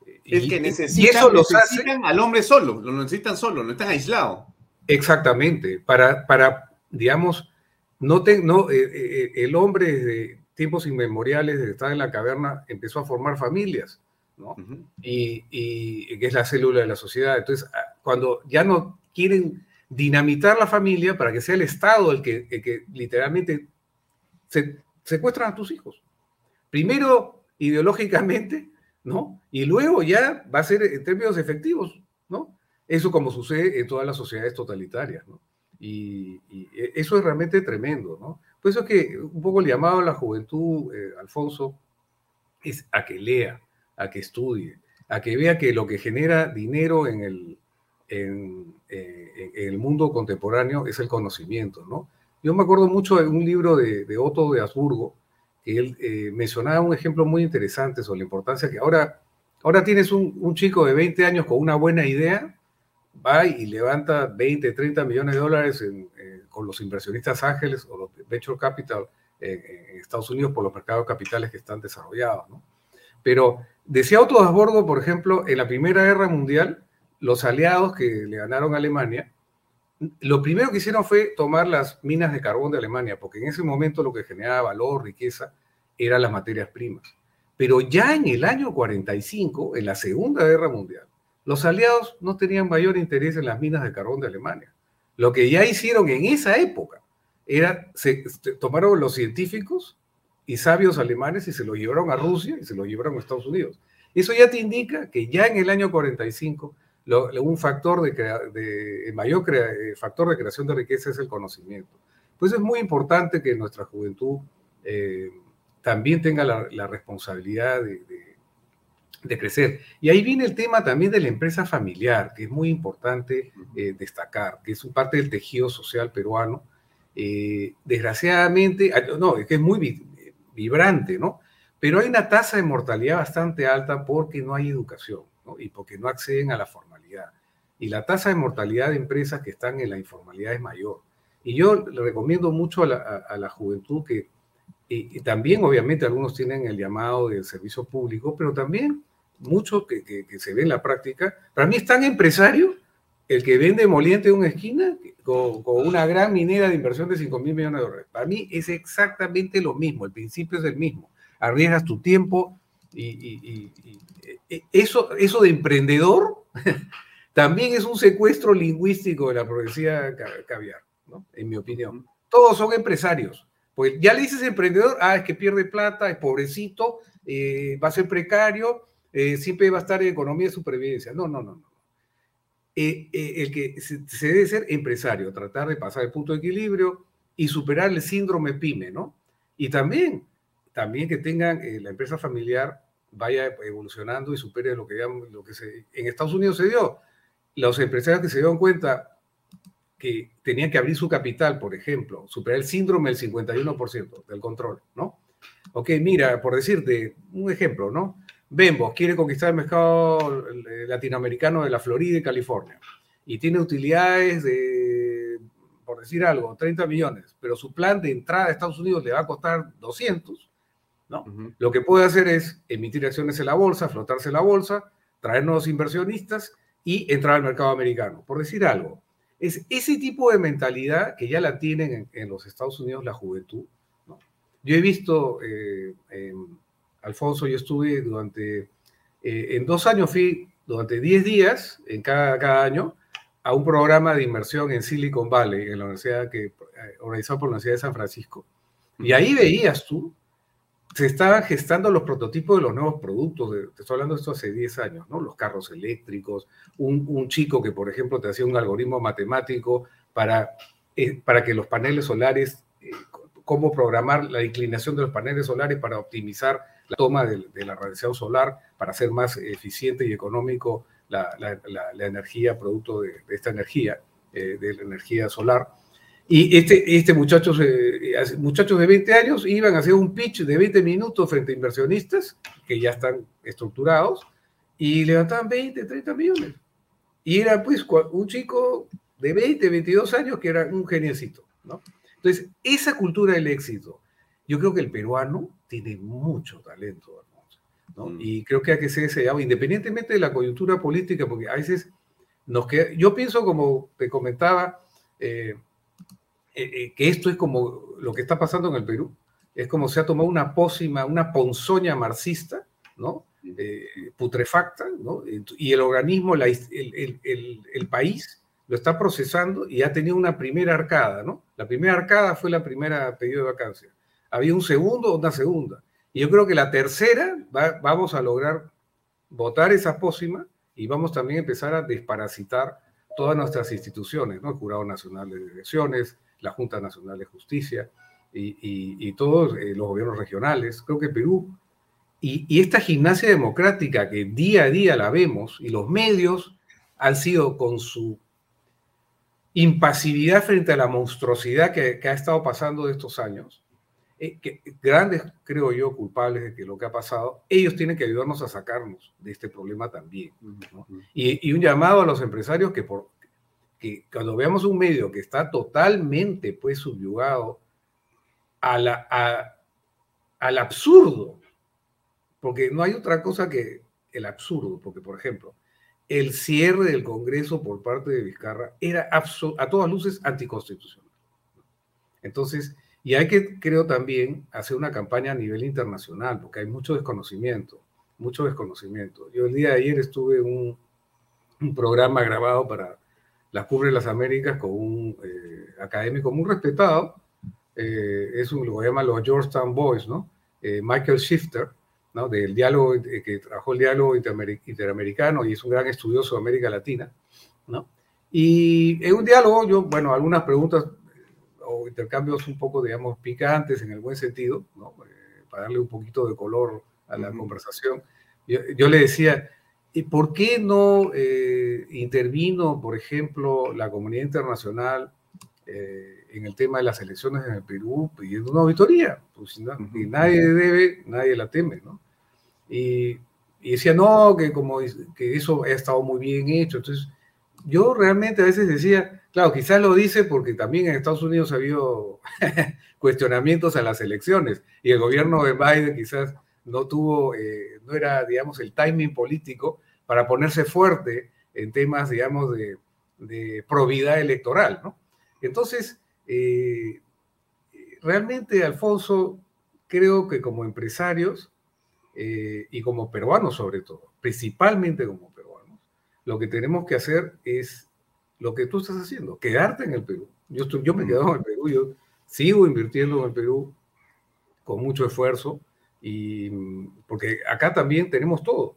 Eh, es que necesitan, eso los necesitan al hombre solo, lo necesitan solo, no están aislados. Exactamente, para, para digamos, no, te, no eh, el hombre desde tiempos inmemoriales, desde estar en la caverna, empezó a formar familias y, que es la célula de la sociedad. Entonces, ah, cuando ya no quieren dinamitar la familia para que sea el Estado el que, que literalmente se, secuestran a tus hijos. Primero ideológicamente, ¿no? Y luego ya va a ser en términos efectivos, ¿no? Eso como sucede en todas las sociedades totalitarias. Y, e, eso es realmente tremendo, ¿no? Por eso es que un poco el llamado a la juventud, eh, Alfonso, es a que lea, a que estudie, a que vea que lo que genera dinero en el, mundo contemporáneo es el conocimiento, ¿no? Yo me acuerdo mucho de un libro de, Otto de Habsburgo, él eh, mencionaba un ejemplo muy interesante sobre la importancia que ahora, ahora tienes un, chico de 20 años con una buena idea, va y levanta 20, 30 millones de dólares eh, con los inversionistas ángeles o los venture capital en Estados Unidos por los mercados capitales que están desarrollados. Pero decía Otto Habsburgo, por ejemplo, en la Primera Guerra Mundial, los aliados que le ganaron a Alemania, lo primero que hicieron fue tomar las minas de carbón de Alemania, porque en ese momento lo que generaba valor, riqueza, eran las materias primas. Pero ya en el año 45, en la Segunda Guerra Mundial, los aliados no tenían mayor interés en las minas de carbón de Alemania. Lo que ya hicieron en esa época era, se, tomaron los científicos y sabios alemanes y se lo llevaron a Rusia y se lo llevaron a Estados Unidos. Eso ya te indica que ya en el año 45 un factor de, mayor eh, factor de creación de riqueza es el conocimiento. Pues es muy importante que nuestra juventud eh, también tenga la, responsabilidad de, crecer. Y ahí viene el tema también de la empresa familiar, que es muy importante eh, destacar, que es parte del tejido social peruano. desgraciadamente, ah, no, es que es muy vibrante, ¿no? Pero hay una tasa de mortalidad bastante alta porque no hay educación ¿no? y porque no acceden a la formalidad. Y la tasa de mortalidad de empresas que están en la informalidad es mayor. Y yo le recomiendo mucho a la, juventud que, y, también obviamente algunos tienen el llamado del servicio público, pero también muchos que, que, se ve en la práctica, para mí es tan empresario el que vende moliente en una esquina con, una gran minera de inversión de 5 mil millones de dólares. Para mí es exactamente lo mismo, el principio es el mismo. Arriesgas tu tiempo y, eso, eso de emprendedor (laughs) también es un secuestro lingüístico de la progresía caviar, ¿no? en mi opinión. Todos son empresarios. Pues ya le dices emprendedor, ah, es que pierde plata, es pobrecito, eh, va a ser precario, eh, siempre va a estar en economía de supervivencia. No, no, no. no. Eh, el que se, debe ser empresario, tratar de pasar el punto de equilibrio y superar el síndrome pyme, ¿no? Y también, también que tengan la empresa familiar vaya evolucionando y supere lo que, lo que se, en Estados Unidos se dio. Los empresarios que se dieron cuenta que tenían que abrir su capital, por ejemplo, superar el síndrome del 51% del control, ¿no? Ok, mira, por decirte un ejemplo, ¿no? Bembo quiere conquistar el mercado latinoamericano de la Florida y California y tiene utilidades de, por decir algo, 30 millones, pero su plan de entrada a Estados Unidos le va a costar 200, ¿no? Lo que puede hacer es emitir acciones en la bolsa, flotarse en la bolsa, traer nuevos inversionistas y entrar al mercado americano, por decir algo. Es ese tipo de mentalidad que ya la tienen en, los Estados Unidos la juventud. Yo he visto, eh, Alfonso, yo estuve durante, eh, en dos años fui durante 10 días en cada, cada año a un programa de inversión en Silicon Valley, en la universidad que, eh, organizado por la Universidad de San Francisco. Y ahí veías tú se estaban gestando los prototipos de los nuevos productos, te estoy hablando de esto hace 10 años, ¿no? Los carros eléctricos, un, chico que, por ejemplo, te hacía un algoritmo matemático para, eh, para que los paneles solares, eh, cómo programar la inclinación de los paneles solares para optimizar la toma de, la radiación solar, para hacer más eficiente y económico la, energía, producto de, esta energía, eh, de la energía solar. Y este, este muchacho, muchachos de 20 años iban a hacer un pitch de 20 minutos frente a inversionistas que ya están estructurados y levantaban 20, 30 millones. Y era pues un chico de 20, 22 años que era un geniecito, ¿no? Entonces, esa cultura del éxito, yo creo que el peruano tiene mucho talento, ¿no? Mm. Y creo que hay que ser ese independientemente de la coyuntura política, porque a veces nos queda, yo pienso como te comentaba, eh, eh, eh, que esto es como lo que está pasando en el Perú, es como se ha tomado una pócima, una ponzoña marxista, ¿no? Eh, putrefacta, ¿no? Y el organismo, el, el, el, país, lo está procesando y ha tenido una primera arcada, ¿no? La primera arcada fue la primera pedido de vacancia. Había un segundo, una segunda. Y yo creo que la tercera vamos a lograr votar esa pócima y vamos también a empezar a desparasitar todas nuestras instituciones, ¿no? El Jurado Nacional de Elecciones, la Junta Nacional de Justicia y, todos eh, los gobiernos regionales. Creo que Perú y, esta gimnasia democrática que día a día la vemos y los medios han sido con su impasividad frente a la monstruosidad que, ha estado pasando de estos años, eh, que, grandes, creo yo, culpables de que lo que ha pasado, ellos tienen que ayudarnos a sacarnos de este problema también. Y, y, un llamado a los empresarios que por, que cuando veamos un medio que está totalmente pues subyugado a la, al absurdo, porque no hay otra cosa que el absurdo, porque por ejemplo, el cierre del Congreso por parte de Vizcarra era a todas luces anticonstitucional. Entonces, y hay que, creo también, hacer una campaña a nivel internacional, porque hay mucho desconocimiento, mucho desconocimiento. Yo el día de ayer estuve en un programa grabado para las cubre las Américas con un eh, académico muy respetado, eh, es un, lo llaman los Georgetown Boys, ¿no? Eh, Michael Shifter, ¿no? Del diálogo, que trabajó el diálogo interamericano y es un gran estudioso de América Latina, ¿no? Y en un diálogo, yo, bueno, algunas preguntas o intercambios un poco, digamos, picantes en el buen sentido, ¿no? para darle un poquito de color a la conversación. Yo, yo, le decía, ¿Y por qué no eh, intervino, por ejemplo, la comunidad internacional eh, en el tema de las elecciones en el Perú pidiendo una auditoría? Pues nadie debe, nadie la teme, ¿no? Y, decía, no, que como que eso ha estado muy bien hecho. Entonces, yo realmente a veces decía, claro, quizás lo dice porque también en Estados Unidos ha habido (laughs) cuestionamientos a las elecciones y el gobierno de Biden quizás no tuvo, eh, no era, digamos, el timing político para ponerse fuerte en temas, digamos, de, probidad electoral, ¿no? Entonces, eh, realmente, Alfonso, creo que como empresarios eh, y como peruanos sobre todo, principalmente como peruanos, lo que tenemos que hacer es lo que tú estás haciendo, quedarte en el Perú. Yo, estoy, yo me he quedado en el Perú, yo sigo invirtiendo en el Perú con mucho esfuerzo, y porque acá también tenemos todo.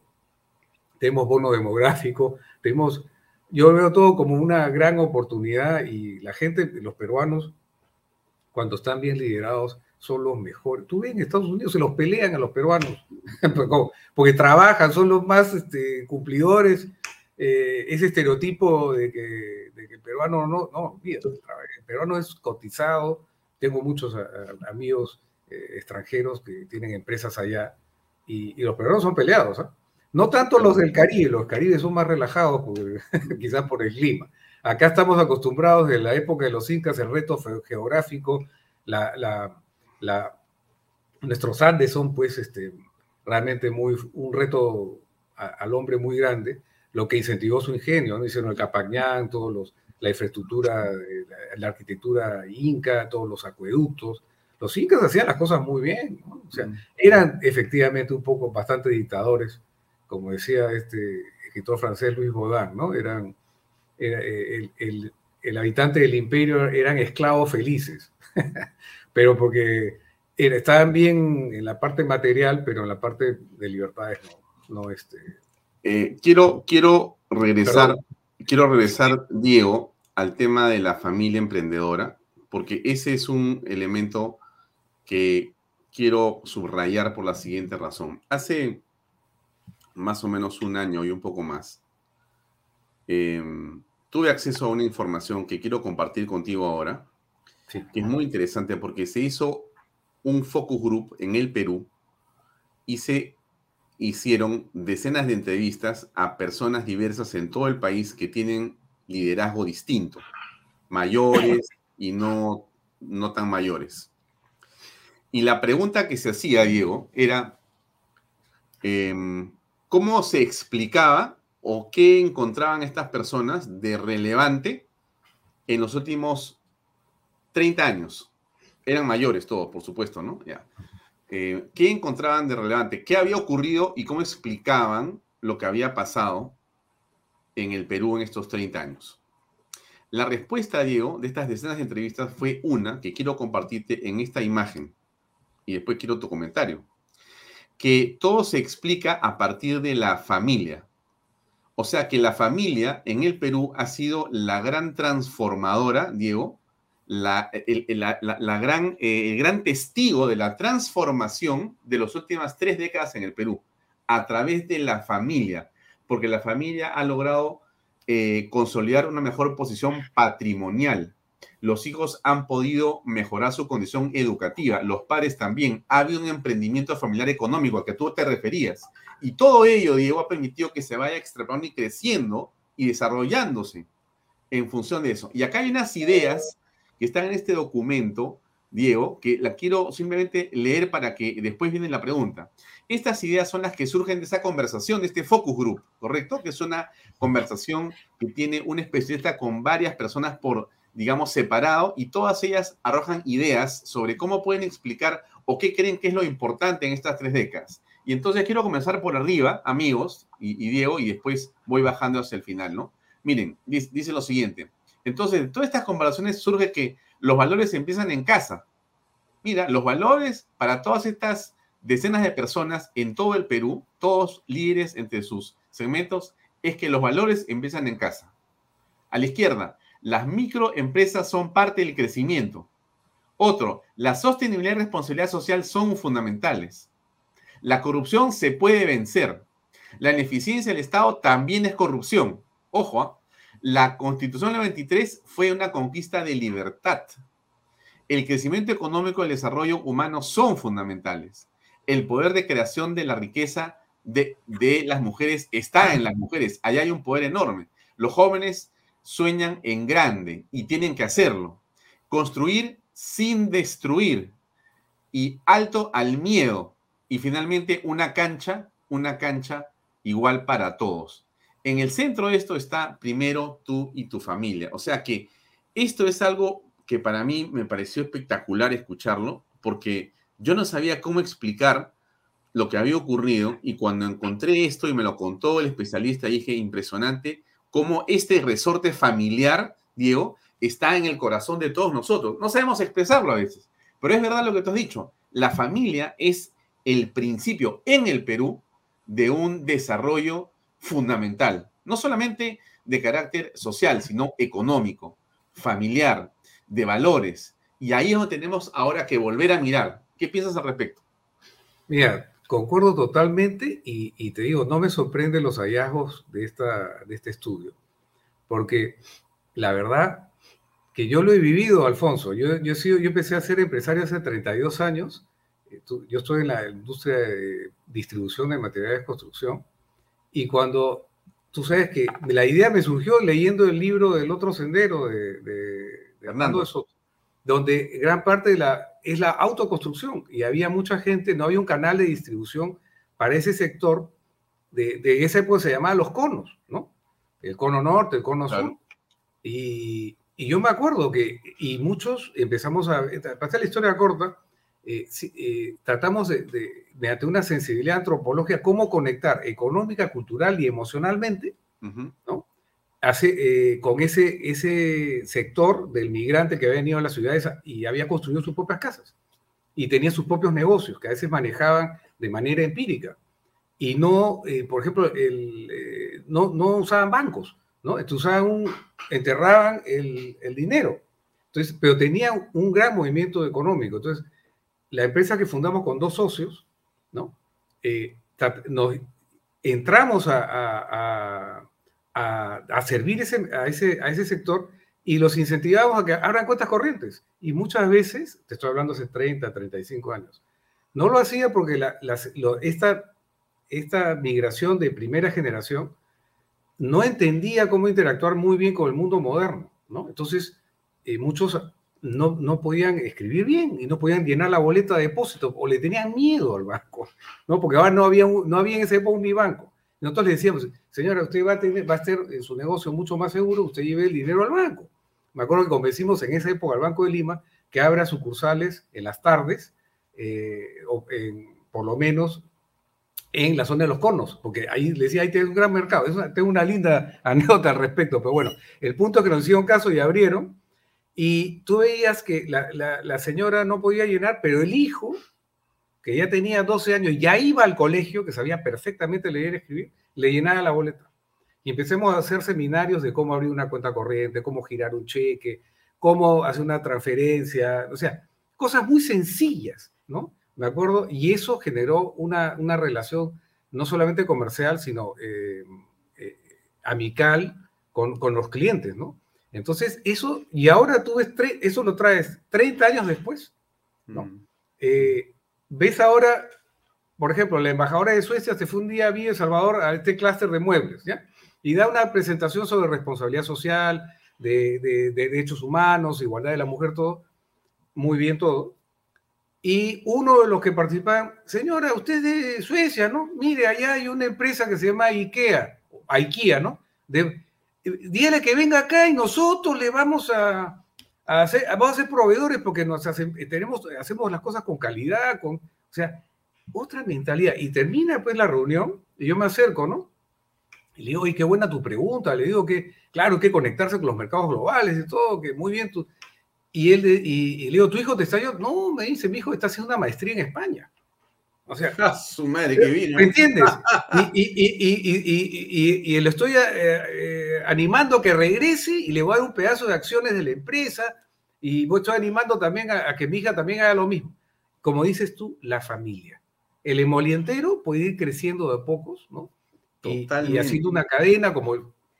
tenemos bono demográfico, tenemos, yo veo todo como una gran oportunidad y la gente, los peruanos, cuando están bien liderados, son los mejores. Tú ves en Estados Unidos se los pelean a los peruanos, (laughs) porque trabajan, son los más este, cumplidores. Eh, ese estereotipo de que, el peruano no, no, el peruano es cotizado. Tengo muchos amigos eh, extranjeros que tienen empresas allá y, los peruanos son peleados. ¿ah? No tanto los del Caribe, los Caribes son más relajados, (laughs) quizás por el clima. Acá estamos acostumbrados de la época de los incas, el reto geográfico, la, la, nuestros Andes son pues este, realmente muy, un reto al hombre muy grande, lo que incentivó su ingenio, ¿no? Hicieron el Capañán, todos los, la infraestructura, la, arquitectura inca, todos los acueductos. Los incas hacían las cosas muy bien, o sea, mm. eran efectivamente un poco bastante dictadores, como decía este escritor francés Luis Baudin, ¿no? Eran, el, el, el habitante del imperio eran esclavos felices. (laughs) pero porque estaban bien en la parte material, pero en la parte de libertades no. no este... Eh, quiero, quiero regresar, quiero regresar, Diego, al tema de la familia emprendedora, porque ese es un elemento que quiero subrayar por la siguiente razón. Hace más o menos un año y un poco más, em, tuve acceso a una información que quiero compartir contigo ahora, que es muy interesante porque se hizo un focus group en el Perú y se hicieron decenas de entrevistas a personas diversas en todo el país que tienen liderazgo distinto, mayores y no, no tan mayores. Y la pregunta que se hacía, Diego, era em, cómo se explicaba o qué encontraban estas personas de relevante en los últimos 30 años. Eran mayores todos, por supuesto, ¿no? Ya. Eh, ¿Qué encontraban de relevante? ¿Qué había ocurrido y cómo explicaban lo que había pasado en el Perú en estos 30 años? La respuesta, Diego, de estas decenas de entrevistas fue una que quiero compartirte en esta imagen y después quiero tu comentario. Que todo se explica a partir de la familia. O sea que la familia en el Perú ha sido la gran transformadora, Diego, la, la, gran, eh, el gran testigo de la transformación de las últimas tres décadas en el Perú, a través de la familia, porque la familia ha logrado eh, consolidar una mejor posición patrimonial. Los hijos han podido mejorar su condición educativa, los padres también. Ha habido un emprendimiento familiar económico al que tú te referías. Y todo ello, Diego, ha permitido que se vaya extrapolando y creciendo y desarrollándose en función de eso. Y acá hay unas ideas que están en este documento, Diego, que la quiero simplemente leer para que después viene la pregunta. Estas ideas son las que surgen de esa conversación, de este focus group, ¿correcto? Que es una conversación que tiene un especialista con varias personas por, digamos, separado y todas ellas arrojan ideas sobre cómo pueden explicar o qué creen que es lo importante en estas tres décadas. Y entonces quiero comenzar por arriba, amigos, y, Diego, y después voy bajando hacia el final, ¿no? Miren, dice lo siguiente. Entonces, de todas estas comparaciones surge que los valores empiezan en casa. Mira, los valores para todas estas decenas de personas en todo el Perú, todos líderes entre sus segmentos, es que los valores empiezan en casa. A la izquierda, las microempresas son parte del crecimiento. Otro, la sostenibilidad y responsabilidad social son fundamentales. La corrupción se puede vencer. La ineficiencia del Estado también es corrupción. Ojo, ¿ah? La Constitución del 93 fue una conquista de libertad. El crecimiento económico y el desarrollo humano son fundamentales. El poder de creación de la riqueza de, las mujeres está en las mujeres. Allá hay un poder enorme. Los jóvenes sueñan en grande y tienen que hacerlo. Construir sin destruir y alto al miedo. Y finalmente una cancha, una cancha igual para todos. En el centro de esto está primero tú y tu familia. O sea que esto es algo que para mí me pareció espectacular escucharlo, porque yo no sabía cómo explicar lo que había ocurrido y cuando encontré esto y me lo contó el especialista, dije, impresionante cómo este resorte familiar, Diego, está en el corazón de todos nosotros. No sabemos expresarlo a veces, pero es verdad lo que tú has dicho. La familia es el principio en el Perú de un desarrollo fundamental, no solamente de carácter social, sino económico, familiar, de valores. Y ahí es donde tenemos ahora que volver a mirar. ¿Qué piensas al respecto? Mira, concuerdo totalmente y, te digo, no me sorprenden los hallazgos de, esta, de este estudio, porque la verdad que yo lo he vivido, Alfonso. Yo, yo, sido, yo empecé a ser empresario hace 32 años. Eh, yo estoy en la industria de distribución de materiales de construcción y cuando tú sabes que la idea me surgió leyendo el libro del otro sendero de, de, Hernando de Soto, donde gran parte de la, es la autoconstrucción y había mucha gente, no había un canal de distribución para ese sector, de, de esa época se llamaba los conos, ¿no? El cono norte, el cono sur. Y, y, yo me acuerdo que, y muchos empezamos a, para la historia corta, eh, eh, tratamos de, de, mediante una sensibilidad antropológica, cómo conectar económica, cultural y emocionalmente, ¿no? Hace, eh, con ese, ese sector del migrante que había venido a las ciudades y había construido sus propias casas y tenía sus propios negocios que a veces manejaban de manera empírica y no, por ejemplo, el, no, no, usaban bancos, ¿no? Entonces usaban un, enterraban el, el dinero, entonces, pero tenían un gran movimiento económico. Entonces, la empresa que fundamos con dos socios, ¿no? Eh, nos entramos a, a, servir ese, a, ese, a ese sector y los incentivamos a que abran cuentas corrientes. Y muchas veces, te estoy hablando hace 30, 35 años, no lo hacía porque esta, esta migración de primera generación no entendía cómo interactuar muy bien con el mundo moderno, ¿no? Entonces, eh, muchos no, no podían escribir bien y no podían llenar la boleta de depósito o le tenían miedo al banco, ¿no? Porque ahora no había, no había en ese época un banco. Nosotros le decíamos, señora, usted va a, tener, va a hacer su negocio mucho más seguro, usted lleve el dinero al banco. Me acuerdo que convencimos en esa época al Banco de Lima que abra sucursales en las tardes, eh, o por lo menos en la zona de los conos, porque ahí le decía, ahí tiene un gran mercado. tengo una linda (laughs) anécdota al respecto, pero bueno, el punto es que nos hicieron caso y abrieron, y tú veías que la, señora no podía llenar, pero el hijo, que ya tenía 12 años, ya iba al colegio, que sabía perfectamente leer y escribir, le llenaba la boleta. Y empecemos a hacer seminarios de cómo abrir una cuenta corriente, cómo girar un cheque, cómo hacer una transferencia, o sea, cosas muy sencillas, ¿no? Me acuerdo, y eso generó una, una relación no solamente comercial, sino eh, eh, amical con, con los clientes, ¿no? Entonces, eso, y ahora tú ves, eso lo traes 30 años después, ¿no? Mm. Eh, ves ahora, por ejemplo, la embajadora de Suecia se fue un día a Villa Salvador a este clúster de muebles, ¿ya? Y da una presentación sobre responsabilidad social, de, de, derechos humanos, igualdad de la mujer, todo, muy bien todo. Y uno de los que participan, señora, usted es de Suecia, ¿no? Mire, allá hay una empresa que se llama IKEA, IKEA, ¿no? Dígale que venga acá y nosotros le vamos a, vamos a ser proveedores porque nos tenemos, hacemos las cosas con calidad, con, o sea, otra mentalidad. Y termina pues la reunión y yo me acerco, ¿no? Y le digo, oye, qué buena tu pregunta. Le digo que, claro, que conectarse con los mercados globales y todo, que muy bien. tú Y, él, y, le digo, ¿tu hijo te está yo? No, me dice, mi hijo está haciendo una maestría en España. O sea, su madre que vino. ¿Me entiendes? Y, y, y, le estoy eh, eh, animando a que regrese y le voy a dar un pedazo de acciones de la empresa y voy estoy animando también a, que mi hija también haga lo mismo. Como dices tú, la familia. El emolientero puede ir creciendo de pocos, ¿no? Y, haciendo una cadena, como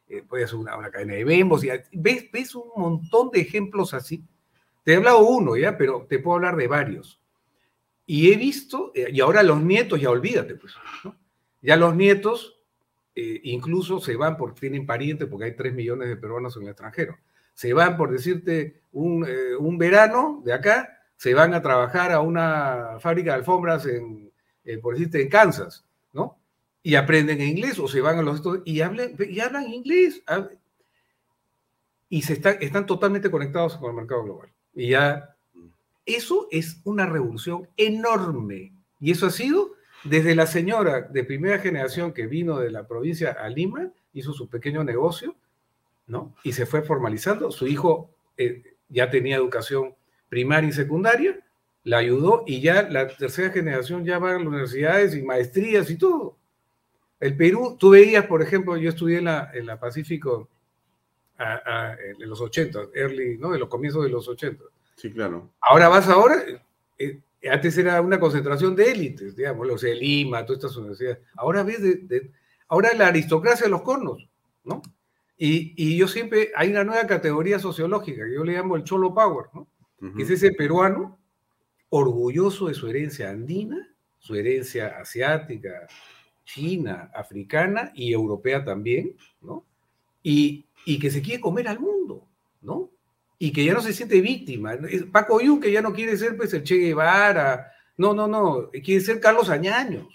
eh, puede ser una, cadena de Bembos. Y, ves, ves un montón de ejemplos así. Te he hablado uno, ¿ya? Pero te puedo hablar de varios. Y he visto, eh, y ahora los nietos, ya olvídate, pues, ¿no? ya los nietos eh, incluso se van porque tienen parientes, porque hay 3 millones de peruanos en el extranjero. Se van, por decirte, un, eh, un verano de acá, se van a trabajar a una fábrica de alfombras en, por decirte, en Kansas, ¿no? Y aprenden inglés o se van a los y y hablan inglés. y se están, están totalmente conectados con el mercado global. Y ya eso es una revolución enorme. Y eso ha sido desde la señora de primera generación que vino de la provincia a Lima, hizo su pequeño negocio, ¿no? Y se fue formalizando. Su hijo eh, ya tenía educación primaria y secundaria, la ayudó y ya la tercera generación ya va a las universidades y maestrías y todo. El Perú, tú veías, por ejemplo, yo estudié en la, en Pacífico en los 80, early, ¿no? En los comienzos de los 80. Sí, claro. Ahora vas ahora, eh, antes era una concentración de élites, digamos, los de Lima, todas estas universidades. Ahora ves, de, ahora la aristocracia de los cornos, ¿no? Y, y, yo siempre, hay una nueva categoría sociológica que yo le llamo el Cholo Power, ¿no? Que es ese peruano orgulloso de su herencia andina, su herencia asiática, china, africana y europea también, ¿no? Y, y que se quiere comer al mundo, ¿no? Y que ya no se siente víctima. Paco Yun, que ya no quiere ser pues el Che Guevara, no, no, no, quiere ser Carlos Añaños,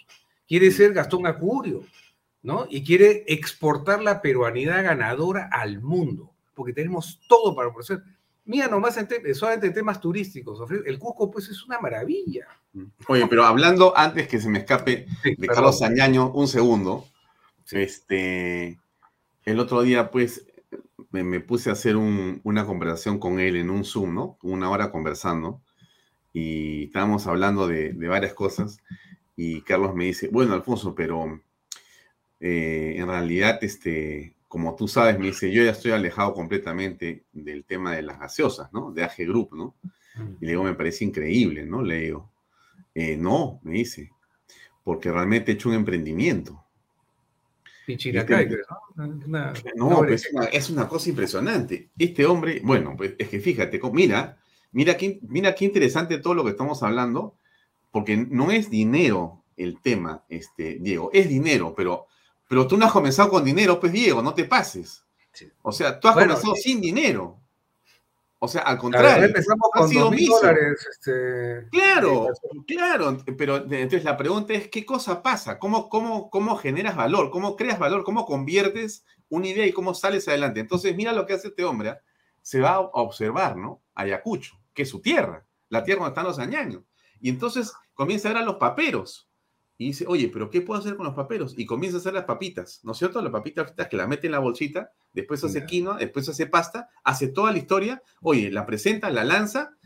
quiere ser Gastón Acurio, ¿no? Y quiere exportar la peruanidad ganadora al mundo, porque tenemos todo para ofrecer. Mira, nomás en solamente en temas turísticos, el Cusco pues es una maravilla. Oye, pero hablando antes que se me escape de Carlos Añaño, un segundo, este, el otro día pues me, puse a hacer una conversación con él en un Zoom, ¿no? Una hora conversando y estábamos hablando de, varias cosas y Carlos me dice, bueno, Alfonso, pero eh, en realidad, este, como tú sabes, me dice, yo ya estoy alejado completamente del tema de las gaseosas, ¿no? De AG Group, ¿no? Mm. Y le digo, me parece increíble, ¿no? Le digo, eh, no, me dice, porque realmente he hecho un emprendimiento. Pichiracay, ¿no? no, pues es una cosa impresionante. Este hombre, bueno, pues es que fíjate, mira, mira qué, mira qué interesante todo lo que estamos hablando, porque no es dinero el tema, este, Diego, es dinero, pero, pero tú no has comenzado con dinero, pues Diego, no te pases. O sea, tú has comenzado sin dinero. O sea, al contrario. empezamos con sido dólares. Este, claro, claro. Pero entonces la pregunta es: ¿qué cosa pasa? ¿Cómo, cómo, ¿Cómo generas valor? ¿Cómo creas valor? ¿Cómo conviertes una idea y cómo sales adelante? Entonces, mira lo que hace este hombre. ¿ah? Se va a observar, ¿no? Ayacucho, que es su tierra, la tierra donde están los añaños. Y entonces comienza a ver a los paperos y dice, oye, pero ¿qué puedo hacer con los paperos? Y comienza a hacer las papitas, ¿no es cierto? Las papitas que la mete en la bolsita, después hace quinoa, después hace pasta, hace toda la historia, oye, la presenta, la lanza,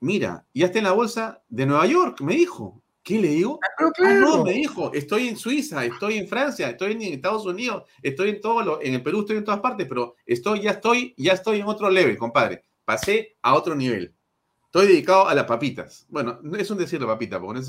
mira, ya está en la bolsa de Nueva York, me dijo. ¿Qué le digo? Ah, ah no, me dijo, estoy en Suiza, estoy en Francia, estoy en Estados Unidos, estoy en todo lo, en el Perú, estoy en todas partes, pero estoy, ya estoy, ya estoy en otro level, compadre. Pasé a otro nivel. Estoy dedicado a las papitas. Bueno, no es un decir de papita, porque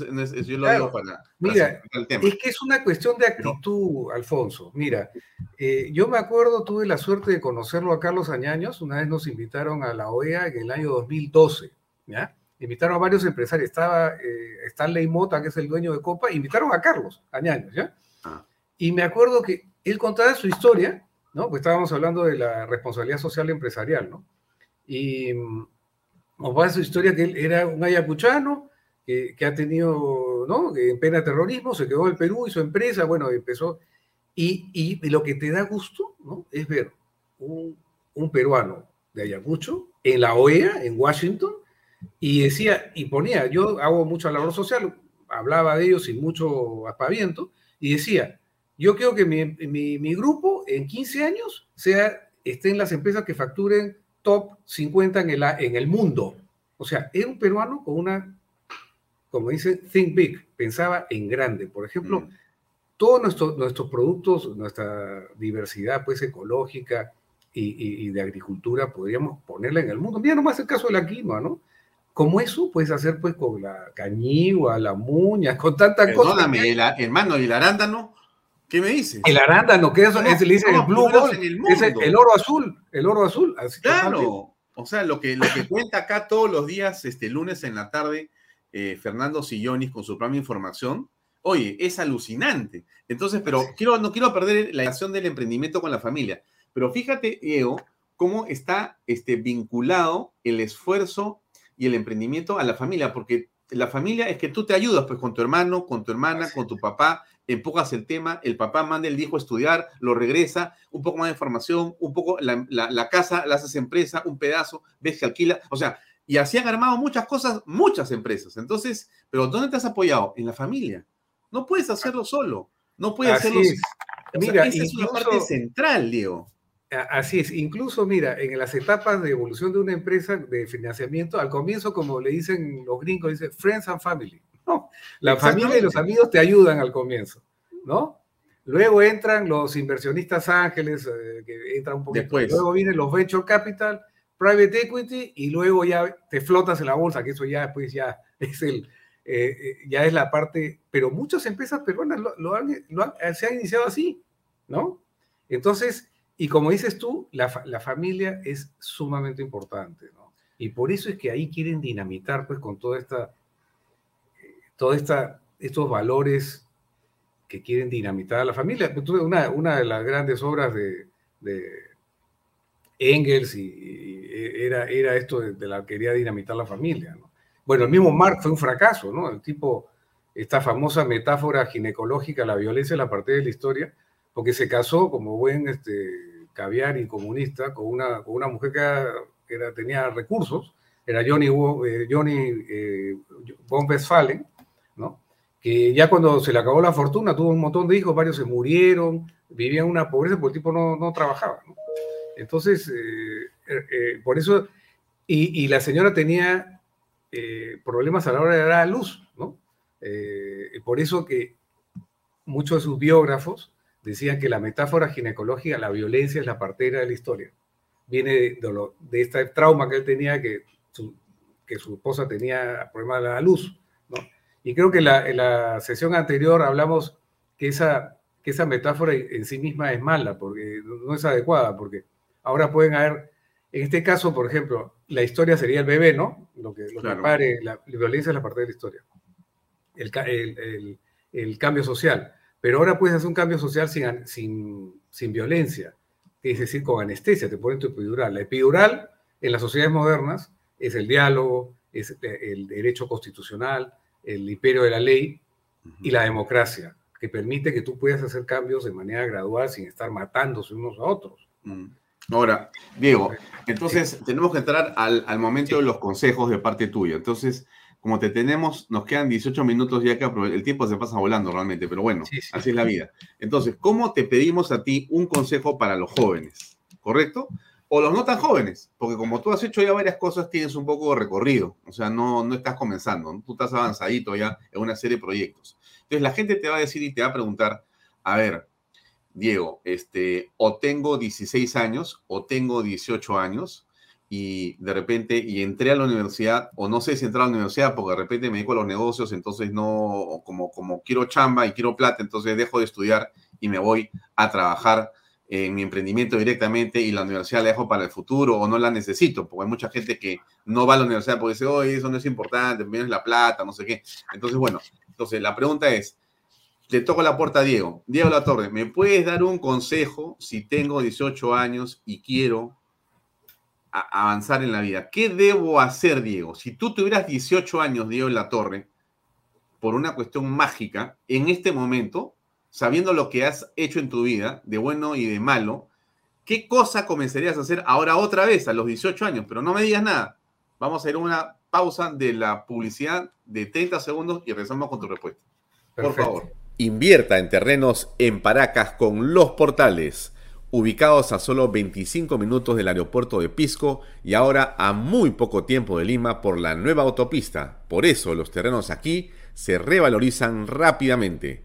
yo lo digo para, Mira, el tema. es que es una cuestión de actitud, Alfonso. Mira, eh, yo me acuerdo, tuve la suerte de conocerlo a Carlos Añaños. Una vez nos invitaron a la OEA en el año 2012, ¿ya? Invitaron a varios empresarios. Estaba eh, Stanley Mota, que es el dueño de Copa, invitaron a Carlos Añaños, ¿ya? Ah. Y me acuerdo que él contaba su historia, ¿no? Pues estábamos hablando de la responsabilidad social empresarial, ¿no? Y nos va su historia que él era un ayacuchano que, ha tenido, ¿no? En pena de terrorismo, se quedó en Perú y su empresa, bueno, empezó. Y, y, lo que te da gusto, ¿no? Es ver un, un, peruano de Ayacucho en la OEA, en Washington, y decía, y ponía, yo hago mucha labor social, hablaba de ellos sin mucho aspaviento, y decía, yo creo que mi, mi, mi grupo en 15 años sea, esté en las empresas que facturen top 50 en el, en el mundo. O sea, era un peruano con una, como dice, think big, pensaba en grande. Por ejemplo, mm. todos nuestros, nuestros productos, nuestra diversidad pues ecológica y, de agricultura, podríamos ponerla en el mundo. Mira nomás el caso de la quinoa, ¿no? Como eso puedes hacer pues con la cañigua, la muña, con tantas cosas. Perdóname, el, hermano, ¿y el arándano? ¿Qué me dices? El arándano, que es, es, le dice el blue gold, el es el, oro azul, el oro azul. claro, o sea, lo que, lo que cuenta acá todos los días, este lunes en la tarde, eh, Fernando Sillonis con su propia información, oye, es alucinante. Entonces, pero quiero, no quiero perder la acción del emprendimiento con la familia. Pero fíjate, Diego, cómo está este, vinculado el esfuerzo y el emprendimiento a la familia, porque la familia es que tú te ayudas pues con tu hermano, con tu hermana, con tu papá, empujas el tema, el papá manda el hijo a estudiar, lo regresa, un poco más de información, un poco la, casa la haces empresa, un pedazo, ves que alquila, o sea, y así han armado muchas cosas, muchas empresas. Entonces, pero ¿dónde te has apoyado? En la familia. No puedes hacerlo solo, no puedes hacerlo. Mira, esa es una parte central, Diego. Así es, incluso mira, en las etapas de evolución de una empresa de financiamiento, al comienzo, como le dicen los gringos, dice friends and family. La familia y los amigos te ayudan al comienzo, ¿no? Luego entran los inversionistas ángeles, eh, que entran un poquito. Después. Luego vienen los venture capital, private equity, y luego ya te flotas en la bolsa, que eso ya después ya es el, eh, eh, ya es la parte, pero muchas empresas peruanas lo, han, se han iniciado así, ¿no? Entonces, y como dices tú, la, la, familia es sumamente importante, ¿no? Y por eso es que ahí quieren dinamitar, pues, con toda esta, toda esta, estos valores que quieren dinamitar a la familia. Una, de las grandes obras de, Engels era, era esto de, la quería dinamitar la familia. ¿no? Bueno, el mismo Marx fue un fracaso, ¿no? El tipo, esta famosa metáfora ginecológica, la violencia es la parte de la historia, porque se casó como buen este, caviar y comunista con una, con una mujer que era, tenía recursos, era Johnny, eh, Johnny eh, von Westphalen, que ya cuando se le acabó la fortuna tuvo un montón de hijos, varios se murieron, vivían una pobreza porque el tipo no, no trabajaba. Entonces, eh, eh, eh, por eso, y, y, la señora tenía problemas a la hora de dar a luz, ¿no? por eso que muchos de sus biógrafos decían que la metáfora ginecológica, la violencia es la partera de la historia. Viene de, de, de este trauma que él tenía, que su, que su esposa tenía problemas a la luz. Y creo que la, en la sesión anterior hablamos que esa, que esa metáfora en sí misma es mala, porque no es adecuada, porque ahora pueden haber, en este caso, por ejemplo, la historia sería el bebé, ¿no? Lo que, lo pare, la, violencia es la parte de la historia, el, el, el, cambio social. Pero ahora puedes hacer un cambio social sin, sin, sin violencia, es decir, con anestesia, te ponen tu epidural. La epidural en las sociedades modernas es el diálogo, es el derecho constitucional, el imperio de la ley y la democracia, que permite que tú puedas hacer cambios de manera gradual sin estar matándose unos a otros. Mm. Ahora, Diego, entonces tenemos que entrar al, momento de los consejos de parte tuya. Entonces, como te tenemos, nos quedan 18 minutos ya que el tiempo se pasa volando realmente, pero bueno, así es la vida. Entonces, ¿cómo te pedimos a ti un consejo para los jóvenes? ¿Correcto? O los no tan jóvenes, porque como tú has hecho ya varias cosas, tienes un poco de recorrido, o sea, no, no estás comenzando, tú estás avanzadito ya en una serie de proyectos. Entonces la gente te va a decir y te va a preguntar, a ver, Diego, este, o tengo 16 años o tengo 18 años y de repente, y entré a la universidad, o no sé si entré a la universidad porque de repente me dedico a los negocios, entonces no, como, como quiero chamba y quiero plata, entonces dejo de estudiar y me voy a trabajar en mi emprendimiento directamente y la universidad la dejo para el futuro o no la necesito, porque hay mucha gente que no va a la universidad porque dice, oye, eso no es importante, me la plata, no sé qué. Entonces, bueno, entonces la pregunta es, le toco la puerta a Diego. Diego La Torre, ¿me puedes dar un consejo si tengo 18 años y quiero avanzar en la vida? ¿Qué debo hacer, Diego? Si tú tuvieras 18 años, Diego La Torre, por una cuestión mágica, en este momento, sabiendo lo que has hecho en tu vida, de bueno y de malo, ¿qué cosa comenzarías a hacer ahora otra vez a los 18 años? Pero no me digas nada. Vamos a ir a una pausa de la publicidad de 30 segundos y regresamos con tu respuesta. Por favor. Invierta en terrenos en Paracas con los portales, ubicados a solo 25 minutos del aeropuerto de Pisco y ahora a muy poco tiempo de Lima por la nueva autopista. Por eso los terrenos aquí se revalorizan rápidamente.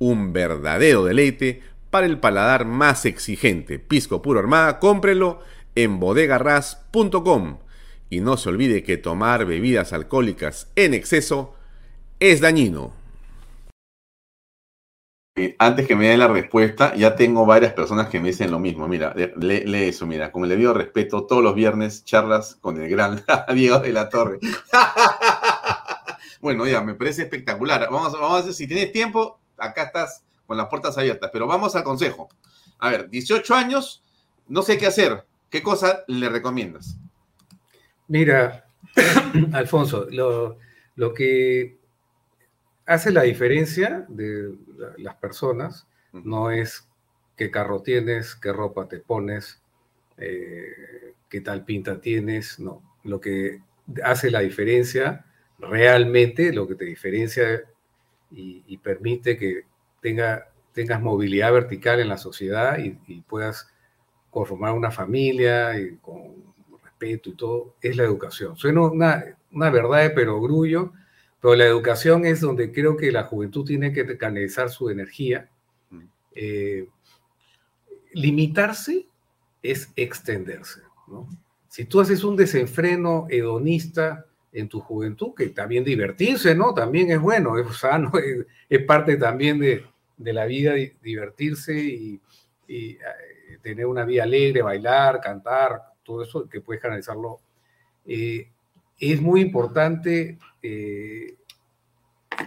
Un verdadero deleite para el paladar más exigente. Pisco puro armada, cómprelo en bodegarras.com. Y no se olvide que tomar bebidas alcohólicas en exceso es dañino. Eh, antes que me dé la respuesta, ya tengo varias personas que me dicen lo mismo. Mira, lee, eso, mira, con el debido respeto, todos los viernes charlas con el gran (laughs) Diego de la Torre. (laughs) bueno, ya, me parece espectacular. Vamos, vamos a ver si tienes tiempo, acá estás con las puertas abiertas, pero vamos al consejo. A ver, 18 años, no sé qué hacer. ¿Qué cosa le recomiendas? Mira, (coughs) Alfonso, lo, lo que hace la diferencia de las personas no es qué carro tienes, qué ropa te pones, eh, qué tal pinta tienes, no. Lo que hace la diferencia realmente, lo que te diferencia y, permite que tenga, tengas movilidad vertical en la sociedad y, puedas conformar una familia y con respeto y todo, es la educación. Suena una, una verdad de perogrullo, pero la educación es donde creo que la juventud tiene que canalizar su energía. Mm. Eh, limitarse es extenderse. Si tú haces un desenfreno hedonista en tu juventud, que también divertirse, ¿no? También es bueno, es sano, (laughs) es, parte también de, la vida divertirse y, eh, tener una vida alegre, bailar, cantar, todo eso que puedes canalizarlo. Eh, es muy importante eh,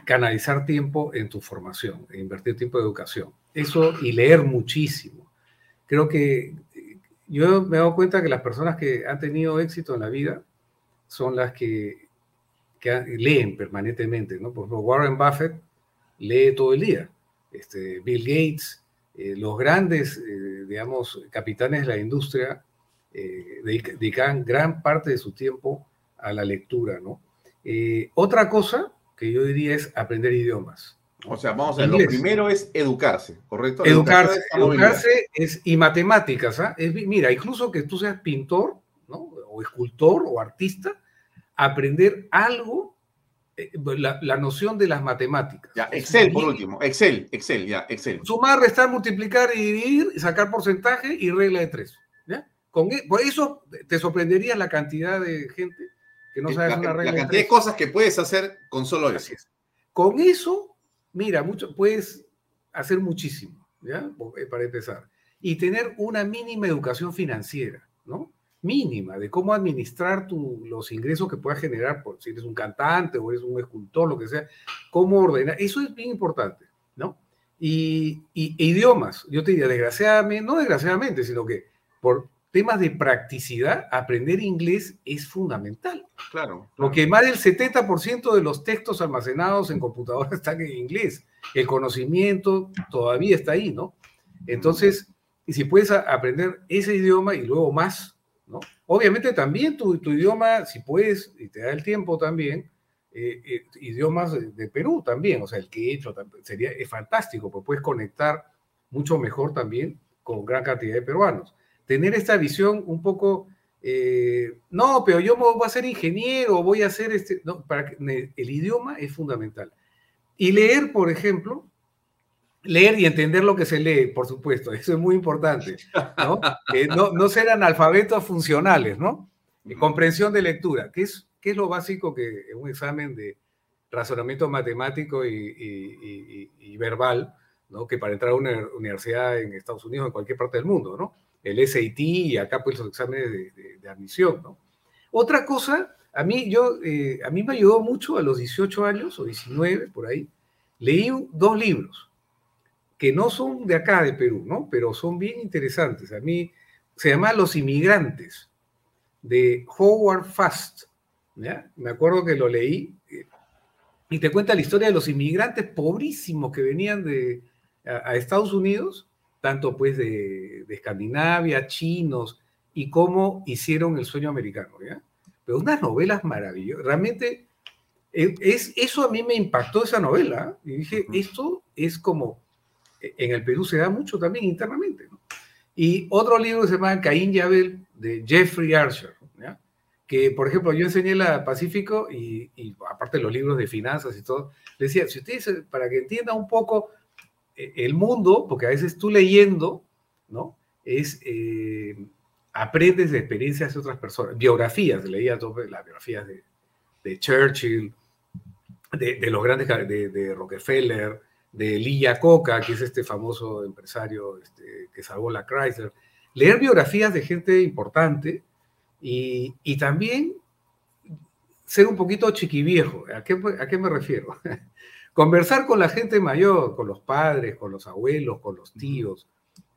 canalizar tiempo en tu formación, e invertir tiempo en educación. Eso y leer muchísimo. Creo que yo me he cuenta que las personas que han tenido éxito en la vida son las que, leen permanentemente, ¿no? Por ejemplo, Warren Buffett lee todo el día. Este, Bill Gates, eh, los grandes, eh, digamos, capitanes de la industria dedican gran parte de su tiempo a la lectura, ¿no? Eh, otra cosa que yo diría es aprender idiomas. O sea, vamos a ver, lo primero es educarse, ¿correcto? Educarse, educarse es, y matemáticas, ¿ah? mira, incluso que tú seas pintor. O escultor o artista, aprender algo, eh, la, noción de las matemáticas. Ya, Excel por último, Excel, Excel, ya, Excel. Sumar, restar, multiplicar y dividir, sacar porcentaje y regla de tres. ¿ya? Con, e, por eso te sorprendería la cantidad de gente que no sabes la, una regla. La cantidad de, cosas que puedes hacer con solo eso. Con eso, mira, mucho, puedes hacer muchísimo, ¿ya? Eh, para empezar. Y tener una mínima educación financiera, ¿no? Mínima, de cómo administrar tu, los ingresos que puedas generar, por, si eres un cantante o eres un escultor, lo que sea, cómo ordenar. Eso es bien importante, ¿no? Y, y idiomas, yo te diría, desgraciadamente, no desgraciadamente, sino que por temas de practicidad, aprender inglés es fundamental. Claro. Porque más del 70% de los textos almacenados en computadoras (laughs) están en inglés. El conocimiento todavía está ahí, ¿no? Entonces, y si puedes aprender ese idioma y luego más, ¿no? Obviamente también tu, idioma, si puedes, y te da el tiempo también, eh, eh, idiomas de, Perú también, o sea, el que he hecho sería es fantástico, porque puedes conectar mucho mejor también con gran cantidad de peruanos tener esta visión un poco, eh, no, pero yo voy a ser ingeniero, voy a ser este, no, para que, el idioma es fundamental. Y leer, por ejemplo, leer y entender lo que se lee, por supuesto, eso es muy importante, ¿no? no, ser analfabetos funcionales, ¿no? comprensión de lectura, que es, qué es lo básico que en un examen de razonamiento matemático y, y, verbal, ¿no? Que para entrar a una universidad en Estados Unidos o en cualquier parte del mundo, ¿no? el SAT y acá pues los exámenes de, admisión, ¿no? Otra cosa, a mí, yo, eh, a mí me ayudó mucho a los 18 años o 19, por ahí, leí dos libros que no son de acá, de Perú, ¿no? Pero son bien interesantes. A mí se llama Los Inmigrantes, de Howard Fast, ¿ya? Me acuerdo que lo leí eh, y te cuenta la historia de los inmigrantes pobrísimos que venían de, a Estados Unidos tanto pues de, Escandinavia, chinos, y cómo hicieron el sueño americano, ¿ya? Pero unas novelas maravillosas, realmente, e, es, eso a mí me impactó esa novela, y dije, esto es como, en el Perú se da mucho también internamente. Y otro libro se llama Caín y Abel, de Jeffrey Archer, ¿ya? que por ejemplo yo enseñé la Pacífico y, y aparte los libros de finanzas y todo, decía, si ustedes, para que entienda un poco e, el mundo, porque a veces tú leyendo, ¿no? Es, eh, aprendes de experiencias de otras personas, biografías, leía todas las biografías de, Churchill, de, los grandes, de, Rockefeller, de Lee Coca, que es este famoso empresario este, que salvó la Chrysler. Leer biografías de gente importante y, y también ser un poquito chiquiviejo. ¿A qué, a qué me refiero? (laughs) Conversar con la gente mayor, con los padres, con los abuelos, con los tíos,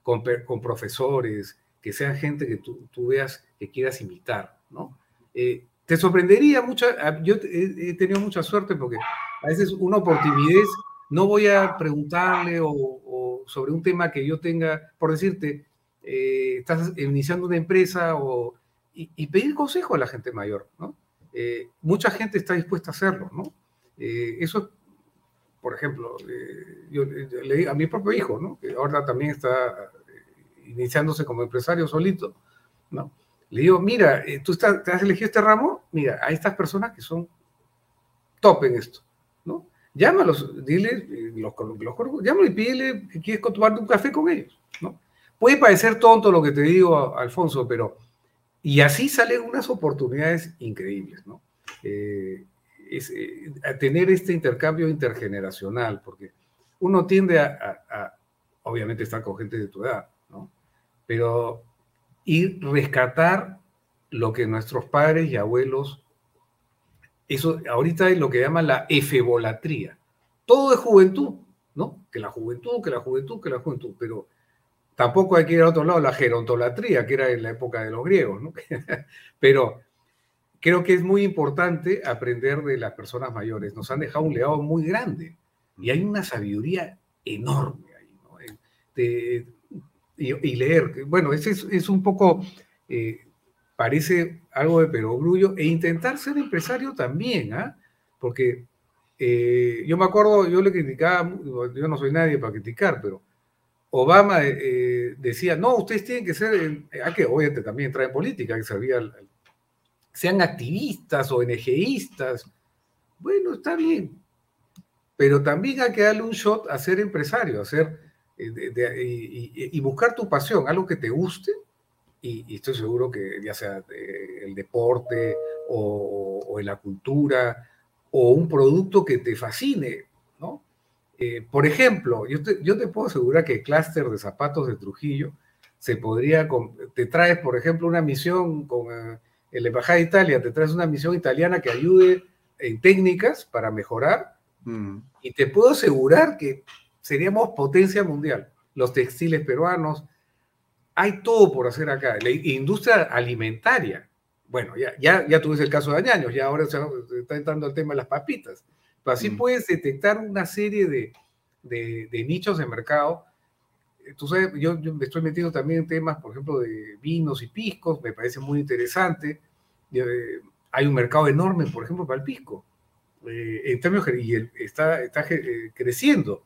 con, con profesores, que sean gente que tú, tú, veas que quieras imitar, ¿no? Eh, te sorprendería mucho, yo he, tenido mucha suerte porque a veces uno por timidez no voy a preguntarle o, sobre un tema que yo tenga, por decirte, eh, estás iniciando una empresa o, y, pedir consejo a la gente mayor, ¿no? Eh, mucha gente está dispuesta a hacerlo, ¿no? eso por ejemplo, eh, yo, le digo a mi propio hijo, ¿no? que ahora también está eh, iniciándose como empresario solito, ¿no? le digo, mira, eh, tú estás, te has elegido este ramo, mira, hay estas personas que son top en esto. Llámalos, dile, los, los, llámalo y pídele que quieres tomarte un café con ellos, ¿no? Puede parecer tonto lo que te digo, Alfonso, pero... Y así salen unas oportunidades increíbles, ¿no? es, eh, a tener este intercambio intergeneracional, porque uno tiende a, obviamente, estar con gente de tu edad, ¿no? Pero ir rescatar lo que nuestros padres y abuelos, eso ahorita es lo que llaman la efebolatría. Todo es juventud, ¿no? Que la juventud, que la juventud, que la juventud, pero tampoco hay que ir a otro lado, la gerontolatría, que era en la época de los griegos, ¿no? (laughs) pero creo que es muy importante aprender de las personas mayores. Nos han dejado un legado muy grande y hay una sabiduría enorme ahí. ¿no? Eh, y, leer, bueno, ese es, un poco, eh, parece algo de perogrullo, e intentar ser empresario también, ¿ah? Porque eh, yo me acuerdo, yo le criticaba, yo no soy nadie para criticar, pero Obama decía, no, ustedes tienen que ser, hay que obviamente también entrar en política, que sean activistas o NGistas. Bueno, está bien. Pero también hay que darle un shot a ser empresario, a ser, eh, y, buscar tu pasión, algo que te guste, y, estoy seguro que ya sea el deporte o, en la cultura, o un producto que te fascine, ¿no? Eh, por ejemplo, yo te, yo te, puedo asegurar que el clúster de zapatos de Trujillo se podría, te traes, por ejemplo, una misión con... Eh, la Embajada de Italia te traes una misión italiana que ayude en técnicas para mejorar, mm. y te puedo asegurar que seríamos potencia mundial. Los textiles peruanos, hay todo por hacer acá. La industria alimentaria, bueno, ya, ya, ya tuviste el caso de Añaños, ya ahora se está entrando el tema de las papitas. Pero así mm. puedes detectar una serie de, de, nichos de mercado. Tú sabes, yo, yo, me estoy metiendo también en temas, por ejemplo, de vinos y piscos, me parece muy interesante. Eh, hay un mercado enorme, por ejemplo, para el pisco. Eh, en términos, y está, está eh, creciendo.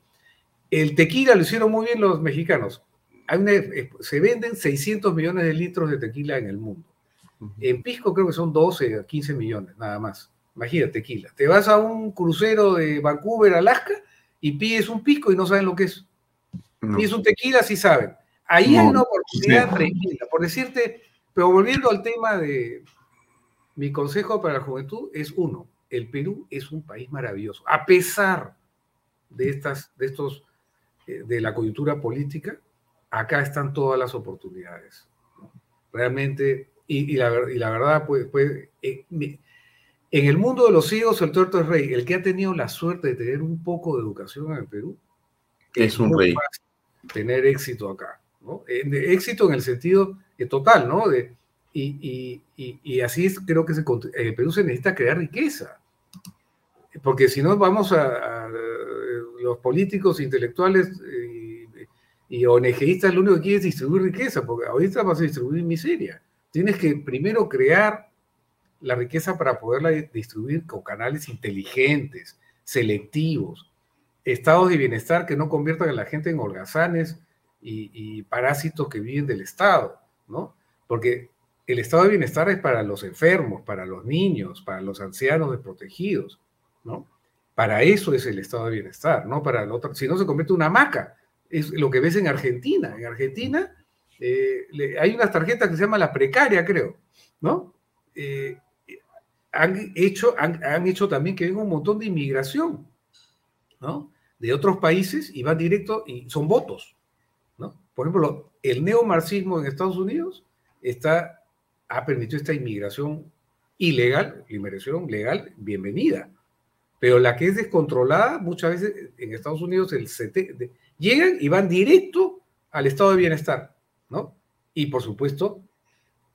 El tequila lo hicieron muy bien los mexicanos. Hay se venden 600 millones de litros de tequila en el mundo. En pisco creo que son 12 o 15 millones, nada más. Imagínate, tequila. Te vas a un crucero de Vancouver, Alaska, y pides un pisco y no saben lo que es. Pides un tequila, sí saben. Ahí hay una oportunidad tranquila. Por decirte, pero volviendo al tema de, mi consejo para la juventud es uno, el Perú es un país maravilloso, a pesar de estas, de estos, eh, de la coyuntura política, acá están todas las oportunidades. Realmente, y, la, verdad, pues, pues eh, en el mundo de los ciegos, el tuerto es rey. El que ha tenido la suerte de tener un poco de educación en el Perú, es, un rey. Tener éxito acá, ¿no? éxito en el sentido total, ¿no? De, y, y, y, así es, creo que se, eh, Perú se necesita crear riqueza. Porque si no, vamos a, los políticos, intelectuales y, y ONGistas, lo único que quieren es distribuir riqueza, porque ahorita vas a distribuir miseria. Tienes que primero crear la riqueza para poderla distribuir con canales inteligentes, selectivos, estados de bienestar que no conviertan a la gente en holgazanes y, y parásitos que viven del Estado, ¿no? Porque el estado de bienestar es para los enfermos, para los niños, para los ancianos desprotegidos, ¿no? Para eso es el estado de bienestar, no para el otro. Si no, se convierte en una hamaca. Es lo que ves en Argentina. En Argentina eh, hay unas tarjetas que se llama la precaria, creo, ¿no? Eh, han, hecho, han, hecho también que venga un montón de inmigración, ¿no? de otros países y van directo y son votos. ¿no? Por ejemplo, el neomarxismo en Estados Unidos está, ha permitido esta inmigración ilegal, inmigración legal, bienvenida. Pero la que es descontrolada, muchas veces en Estados Unidos el CT, llegan y van directo al estado de bienestar, ¿no? Y por supuesto,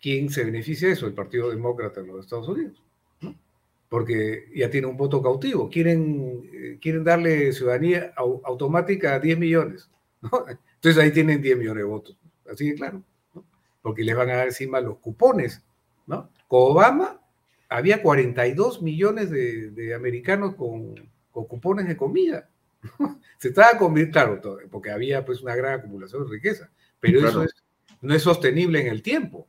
¿quién se beneficia de eso? El Partido Demócrata en los Estados Unidos, ¿no? Porque ya tiene un voto cautivo. Quieren, eh, quieren darle ciudadanía automática a 10 millones, ¿no? Entonces ahí tienen 10 millones de votos, así de claro, ¿no? Porque les van a dar encima los cupones, ¿no? Con Obama había 42 millones de, americanos con, con cupones de comida. (laughs) Se estaba convirtiendo, claro, porque había pues una gran acumulación de riqueza, pero eso no es sostenible en el tiempo,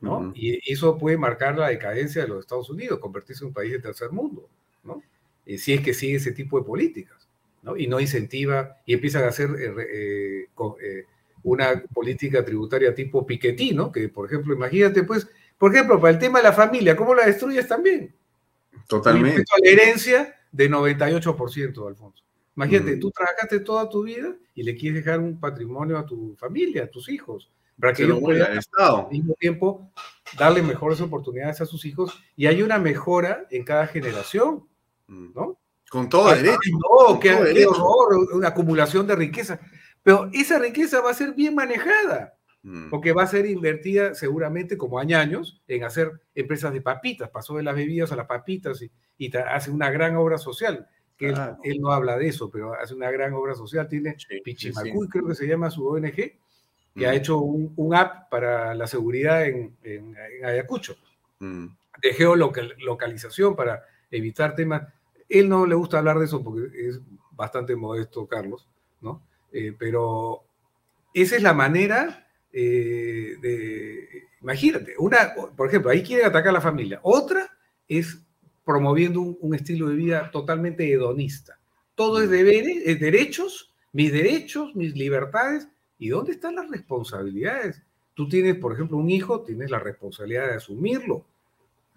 ¿no? Y eso puede marcar la decadencia de los Estados Unidos, convertirse en un país de tercer mundo, ¿no? Y si es que sigue ese tipo de políticas, ¿no? Y no incentiva, y empiezan a hacer eh, eh, eh, una política tributaria tipo Piketty, ¿no? Que, por ejemplo, imagínate, pues, por ejemplo, para el tema de la familia, ¿cómo la destruyes también? Totalmente. a la herencia de 98%, Alfonso. Imagínate, mm. tú trabajaste toda tu vida y le quieres dejar un patrimonio a tu familia, a tus hijos, para que ellos puedan al mismo tiempo darle mejores oportunidades a sus hijos y hay una mejora en cada generación, mm. ¿no? Con todo derecho. No, qué, horror, una acumulación de riqueza. Pero esa riqueza va a ser bien manejada, mm. porque va a ser invertida seguramente como años en hacer empresas de papitas. Pasó de las bebidas a las papitas y, y hace una gran obra social que él, no habla de eso, pero hace una gran obra social, tiene Pichimacuy, creo que se llama su ONG, que ha mm. hecho un, app para la seguridad en, Ayacucho, mm. de geolocalización para evitar temas. Él no le gusta hablar de eso porque es bastante modesto, Carlos, ¿no? Eh, pero esa es la manera eh, de... Imagínate, una, por ejemplo, ahí quiere atacar a la familia. Otra es promoviendo un, estilo de vida totalmente hedonista. Todo es deberes, es derechos, mis derechos, mis libertades. ¿Y dónde están las responsabilidades? Tú tienes, por ejemplo, un hijo, tienes la responsabilidad de asumirlo,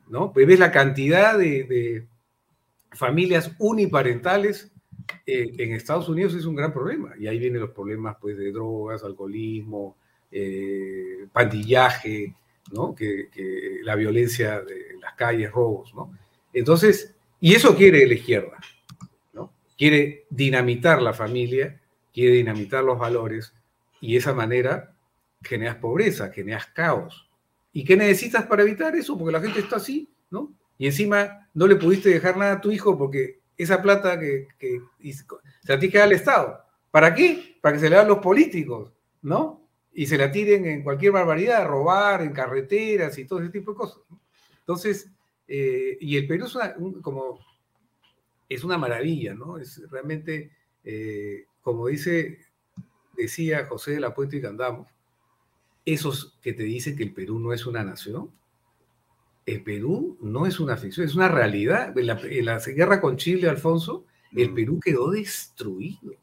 ¿no? Pues ves la cantidad de, familias uniparentales eh, en Estados Unidos es un gran problema. Y ahí vienen los problemas pues, de drogas, alcoholismo, eh, pandillaje, ¿no? Que, que, la violencia de las calles, robos, ¿no? Entonces, y eso quiere la izquierda, ¿no? Quiere dinamitar la familia, quiere dinamitar los valores y de esa manera generas pobreza, generas caos. ¿Y qué necesitas para evitar eso? Porque la gente está así, ¿no? Y encima no le pudiste dejar nada a tu hijo porque esa plata que, se la queda al Estado. ¿Para qué? Para que se le dan los políticos, ¿no? Y se la tiren en cualquier barbaridad, robar en carreteras y todo ese tipo de cosas. Entonces, eh, y el Perú es una, como, es una maravilla, ¿no? Es realmente, eh, como dice, decía José de la Puente y Candamo, esos que te dicen que el Perú no es una nación, el Perú no es una ficción, es una realidad. En la, guerra con Chile, Alfonso, el mm. Perú quedó destruido,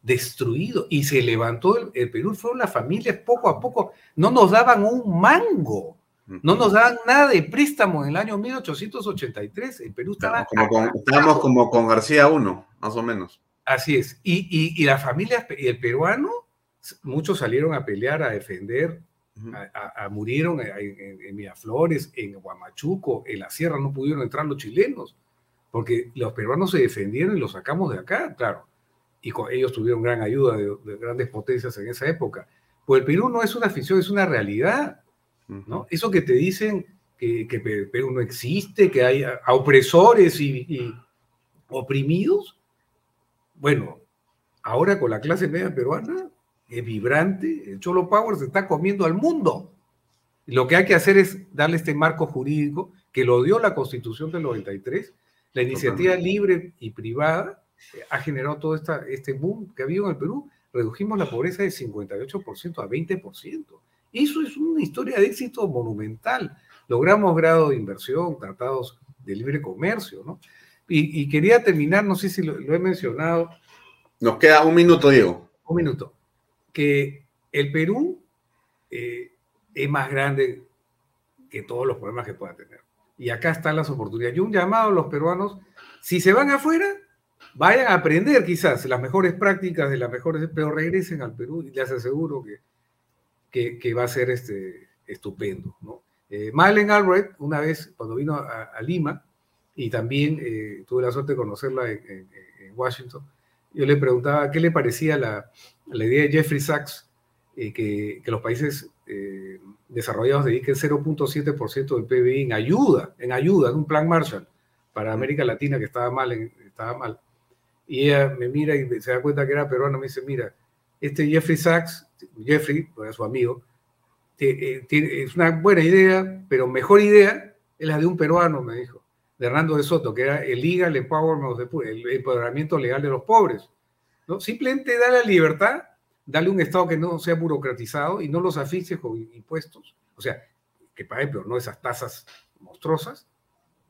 destruido, y se levantó, el, el Perú fueron las familias poco a poco, no nos daban un mango no nos dan nada de préstamo en el año 1883. El Perú estaba. Como con, estábamos como con García I, más o menos. Así es. Y, y, y las familias, y el peruano, muchos salieron a pelear, a defender, a, murieron en, Miraflores, en Huamachuco, en la sierra, no pudieron entrar los chilenos, porque los peruanos se defendieron y los sacamos de acá, claro. Y con, ellos tuvieron gran ayuda de, de grandes potencias en esa época. Pues el Perú no es una ficción, es una realidad. ¿No? Eso que te dicen que, que Perú no existe, que hay opresores y, oprimidos, bueno, ahora con la clase media peruana es vibrante, el Cholo Power se está comiendo al mundo. Lo que hay que hacer es darle este marco jurídico que lo dio la Constitución del 93, la iniciativa libre y privada eh, ha generado todo esta, este boom que ha habido en el Perú. Redujimos la pobreza de 58% a 20%. Eso es una historia de éxito monumental. Logramos grado de inversión, tratados de libre comercio, ¿no? Y, quería terminar, no sé si lo, he mencionado. Nos queda un minuto, Diego. Un minuto. Que el Perú eh, es más grande que todos los problemas que pueda tener. Y acá están las oportunidades. Y un llamado a los peruanos, si se van afuera, vayan a aprender quizás las mejores prácticas de las mejores, pero regresen al Perú y les aseguro que, que, va a ser este, estupendo. ¿no? Eh, Albright, una vez cuando vino a, Lima, y también eh, tuve la suerte de conocerla en, Washington, yo le preguntaba qué le parecía la, idea de Jeffrey Sachs, eh, que, los países eh, desarrollados dediquen 0.7% del PBI en ayuda, en ayuda, en un plan Marshall para América Latina que estaba mal, estaba mal. Y ella me mira y se da cuenta que era peruano, me dice, mira, este Jeffrey Sachs, Jeffrey, pues su amigo, eh, es una buena idea, pero mejor idea es la de un peruano, me dijo, de Hernando de Soto, que era el legal el empoderamiento legal de los pobres. ¿no? Simplemente da la libertad Dale un Estado que no sea burocratizado y no los asfixie con impuestos, o sea, que pague, pero no esas tasas monstruosas.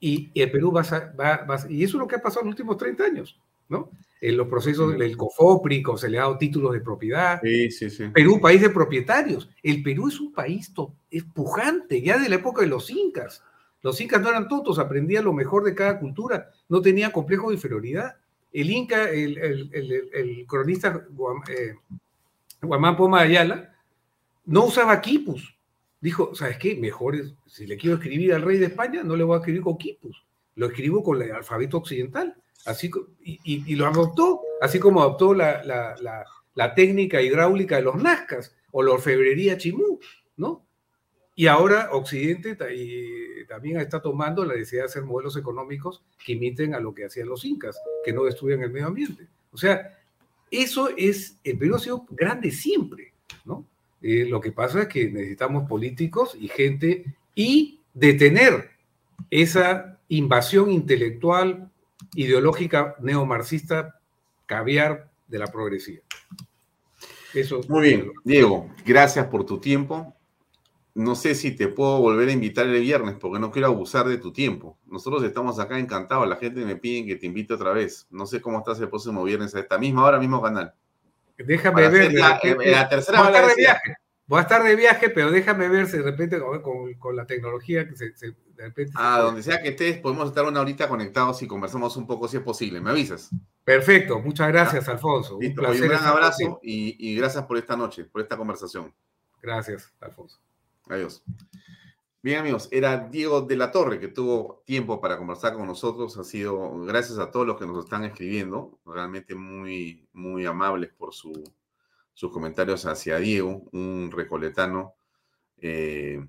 Y, el Perú va a, va, y eso es lo que ha pasado en los últimos 30 años, ¿no? En los procesos del COFOPRI, se le ha dado títulos de propiedad. Sí, sí, sí. Perú, país de propietarios. El Perú es un país es pujante, ya de la época de los incas. Los incas no eran tontos, aprendían lo mejor de cada cultura, no tenían complejo de inferioridad. El inca, el, el, cronista eh, Guamán Poma Ayala, no usaba quipus. Dijo, ¿sabes qué? Mejor es, si le quiero escribir al rey de España, no le voy a escribir con quipus, lo escribo con el alfabeto occidental. Así, y, lo adoptó, así como adoptó la, técnica hidráulica de los nazcas o la orfebrería chimú, ¿no? Y ahora Occidente también está tomando la necesidad de hacer modelos económicos que imiten a lo que hacían los incas, que no destruyan el medio ambiente. O sea, eso es, el Perú ha sido grande siempre, ¿no? Eh, lo que pasa es que necesitamos políticos y gente y detener esa invasión intelectual, ideológica, neomarxista, caviar de la progresiva. Eso Muy bien, Diego, gracias por tu tiempo no sé si te puedo volver a invitar el viernes porque no quiero abusar de tu tiempo. Nosotros estamos acá encantados, la gente me pide que te invite otra vez. No sé cómo estás el próximo viernes a esta misma hora, mismo canal. Déjame ver. La, tercera voy a, estar de viaje. voy a estar de viaje, pero déjame ver si de repente con, la tecnología que se, de repente. Ah, donde sea que estés, podemos estar una horita conectados y conversamos un poco si es posible. ¿Me avisas? Perfecto, muchas gracias, Alfonso. un, placer un gran abrazo y gracias por esta noche, por esta conversación. Gracias, Alfonso. Adiós. Bien, amigos, era Diego de la Torre que tuvo tiempo para conversar con nosotros. Ha sido gracias a todos los que nos están escribiendo, realmente muy, muy amables por sus comentarios hacia Diego, un recoletano eh,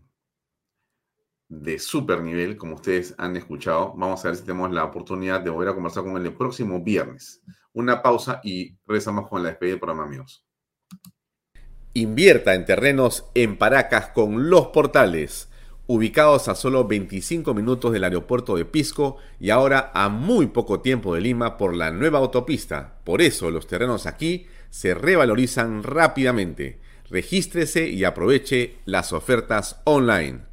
de super nivel, como ustedes han escuchado. Vamos a ver si tenemos la oportunidad de volver a conversar con él el próximo viernes. Una pausa y regresamos con la despedida del programa, amigos. Invierta en terrenos en Paracas con Los Portales, ubicados a solo 25 minutos del aeropuerto de Pisco y ahora a muy poco tiempo de Lima por la nueva autopista. Por eso los terrenos aquí se revalorizan rápidamente. Regístrese y aproveche las ofertas online.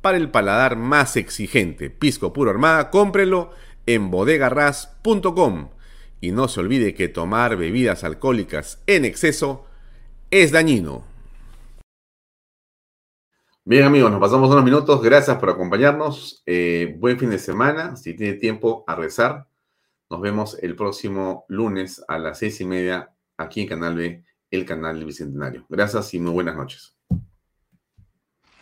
para el paladar más exigente. Pisco puro armada, cómprelo en bodegarras.com. Y no se olvide que tomar bebidas alcohólicas en exceso es dañino. Bien amigos, nos pasamos unos minutos. Gracias por acompañarnos. Eh, buen fin de semana. Si tiene tiempo a rezar, nos vemos el próximo lunes a las seis y media aquí en Canal B, el canal del Bicentenario. Gracias y muy buenas noches.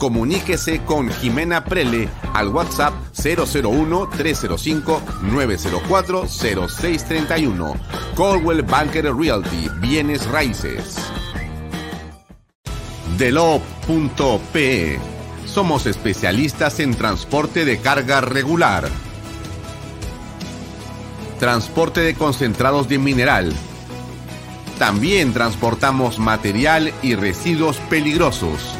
Comuníquese con Jimena Prele al WhatsApp 001-305-904-0631. Coldwell Banker Realty, bienes raíces. Delop.pe Somos especialistas en transporte de carga regular. Transporte de concentrados de mineral. También transportamos material y residuos peligrosos.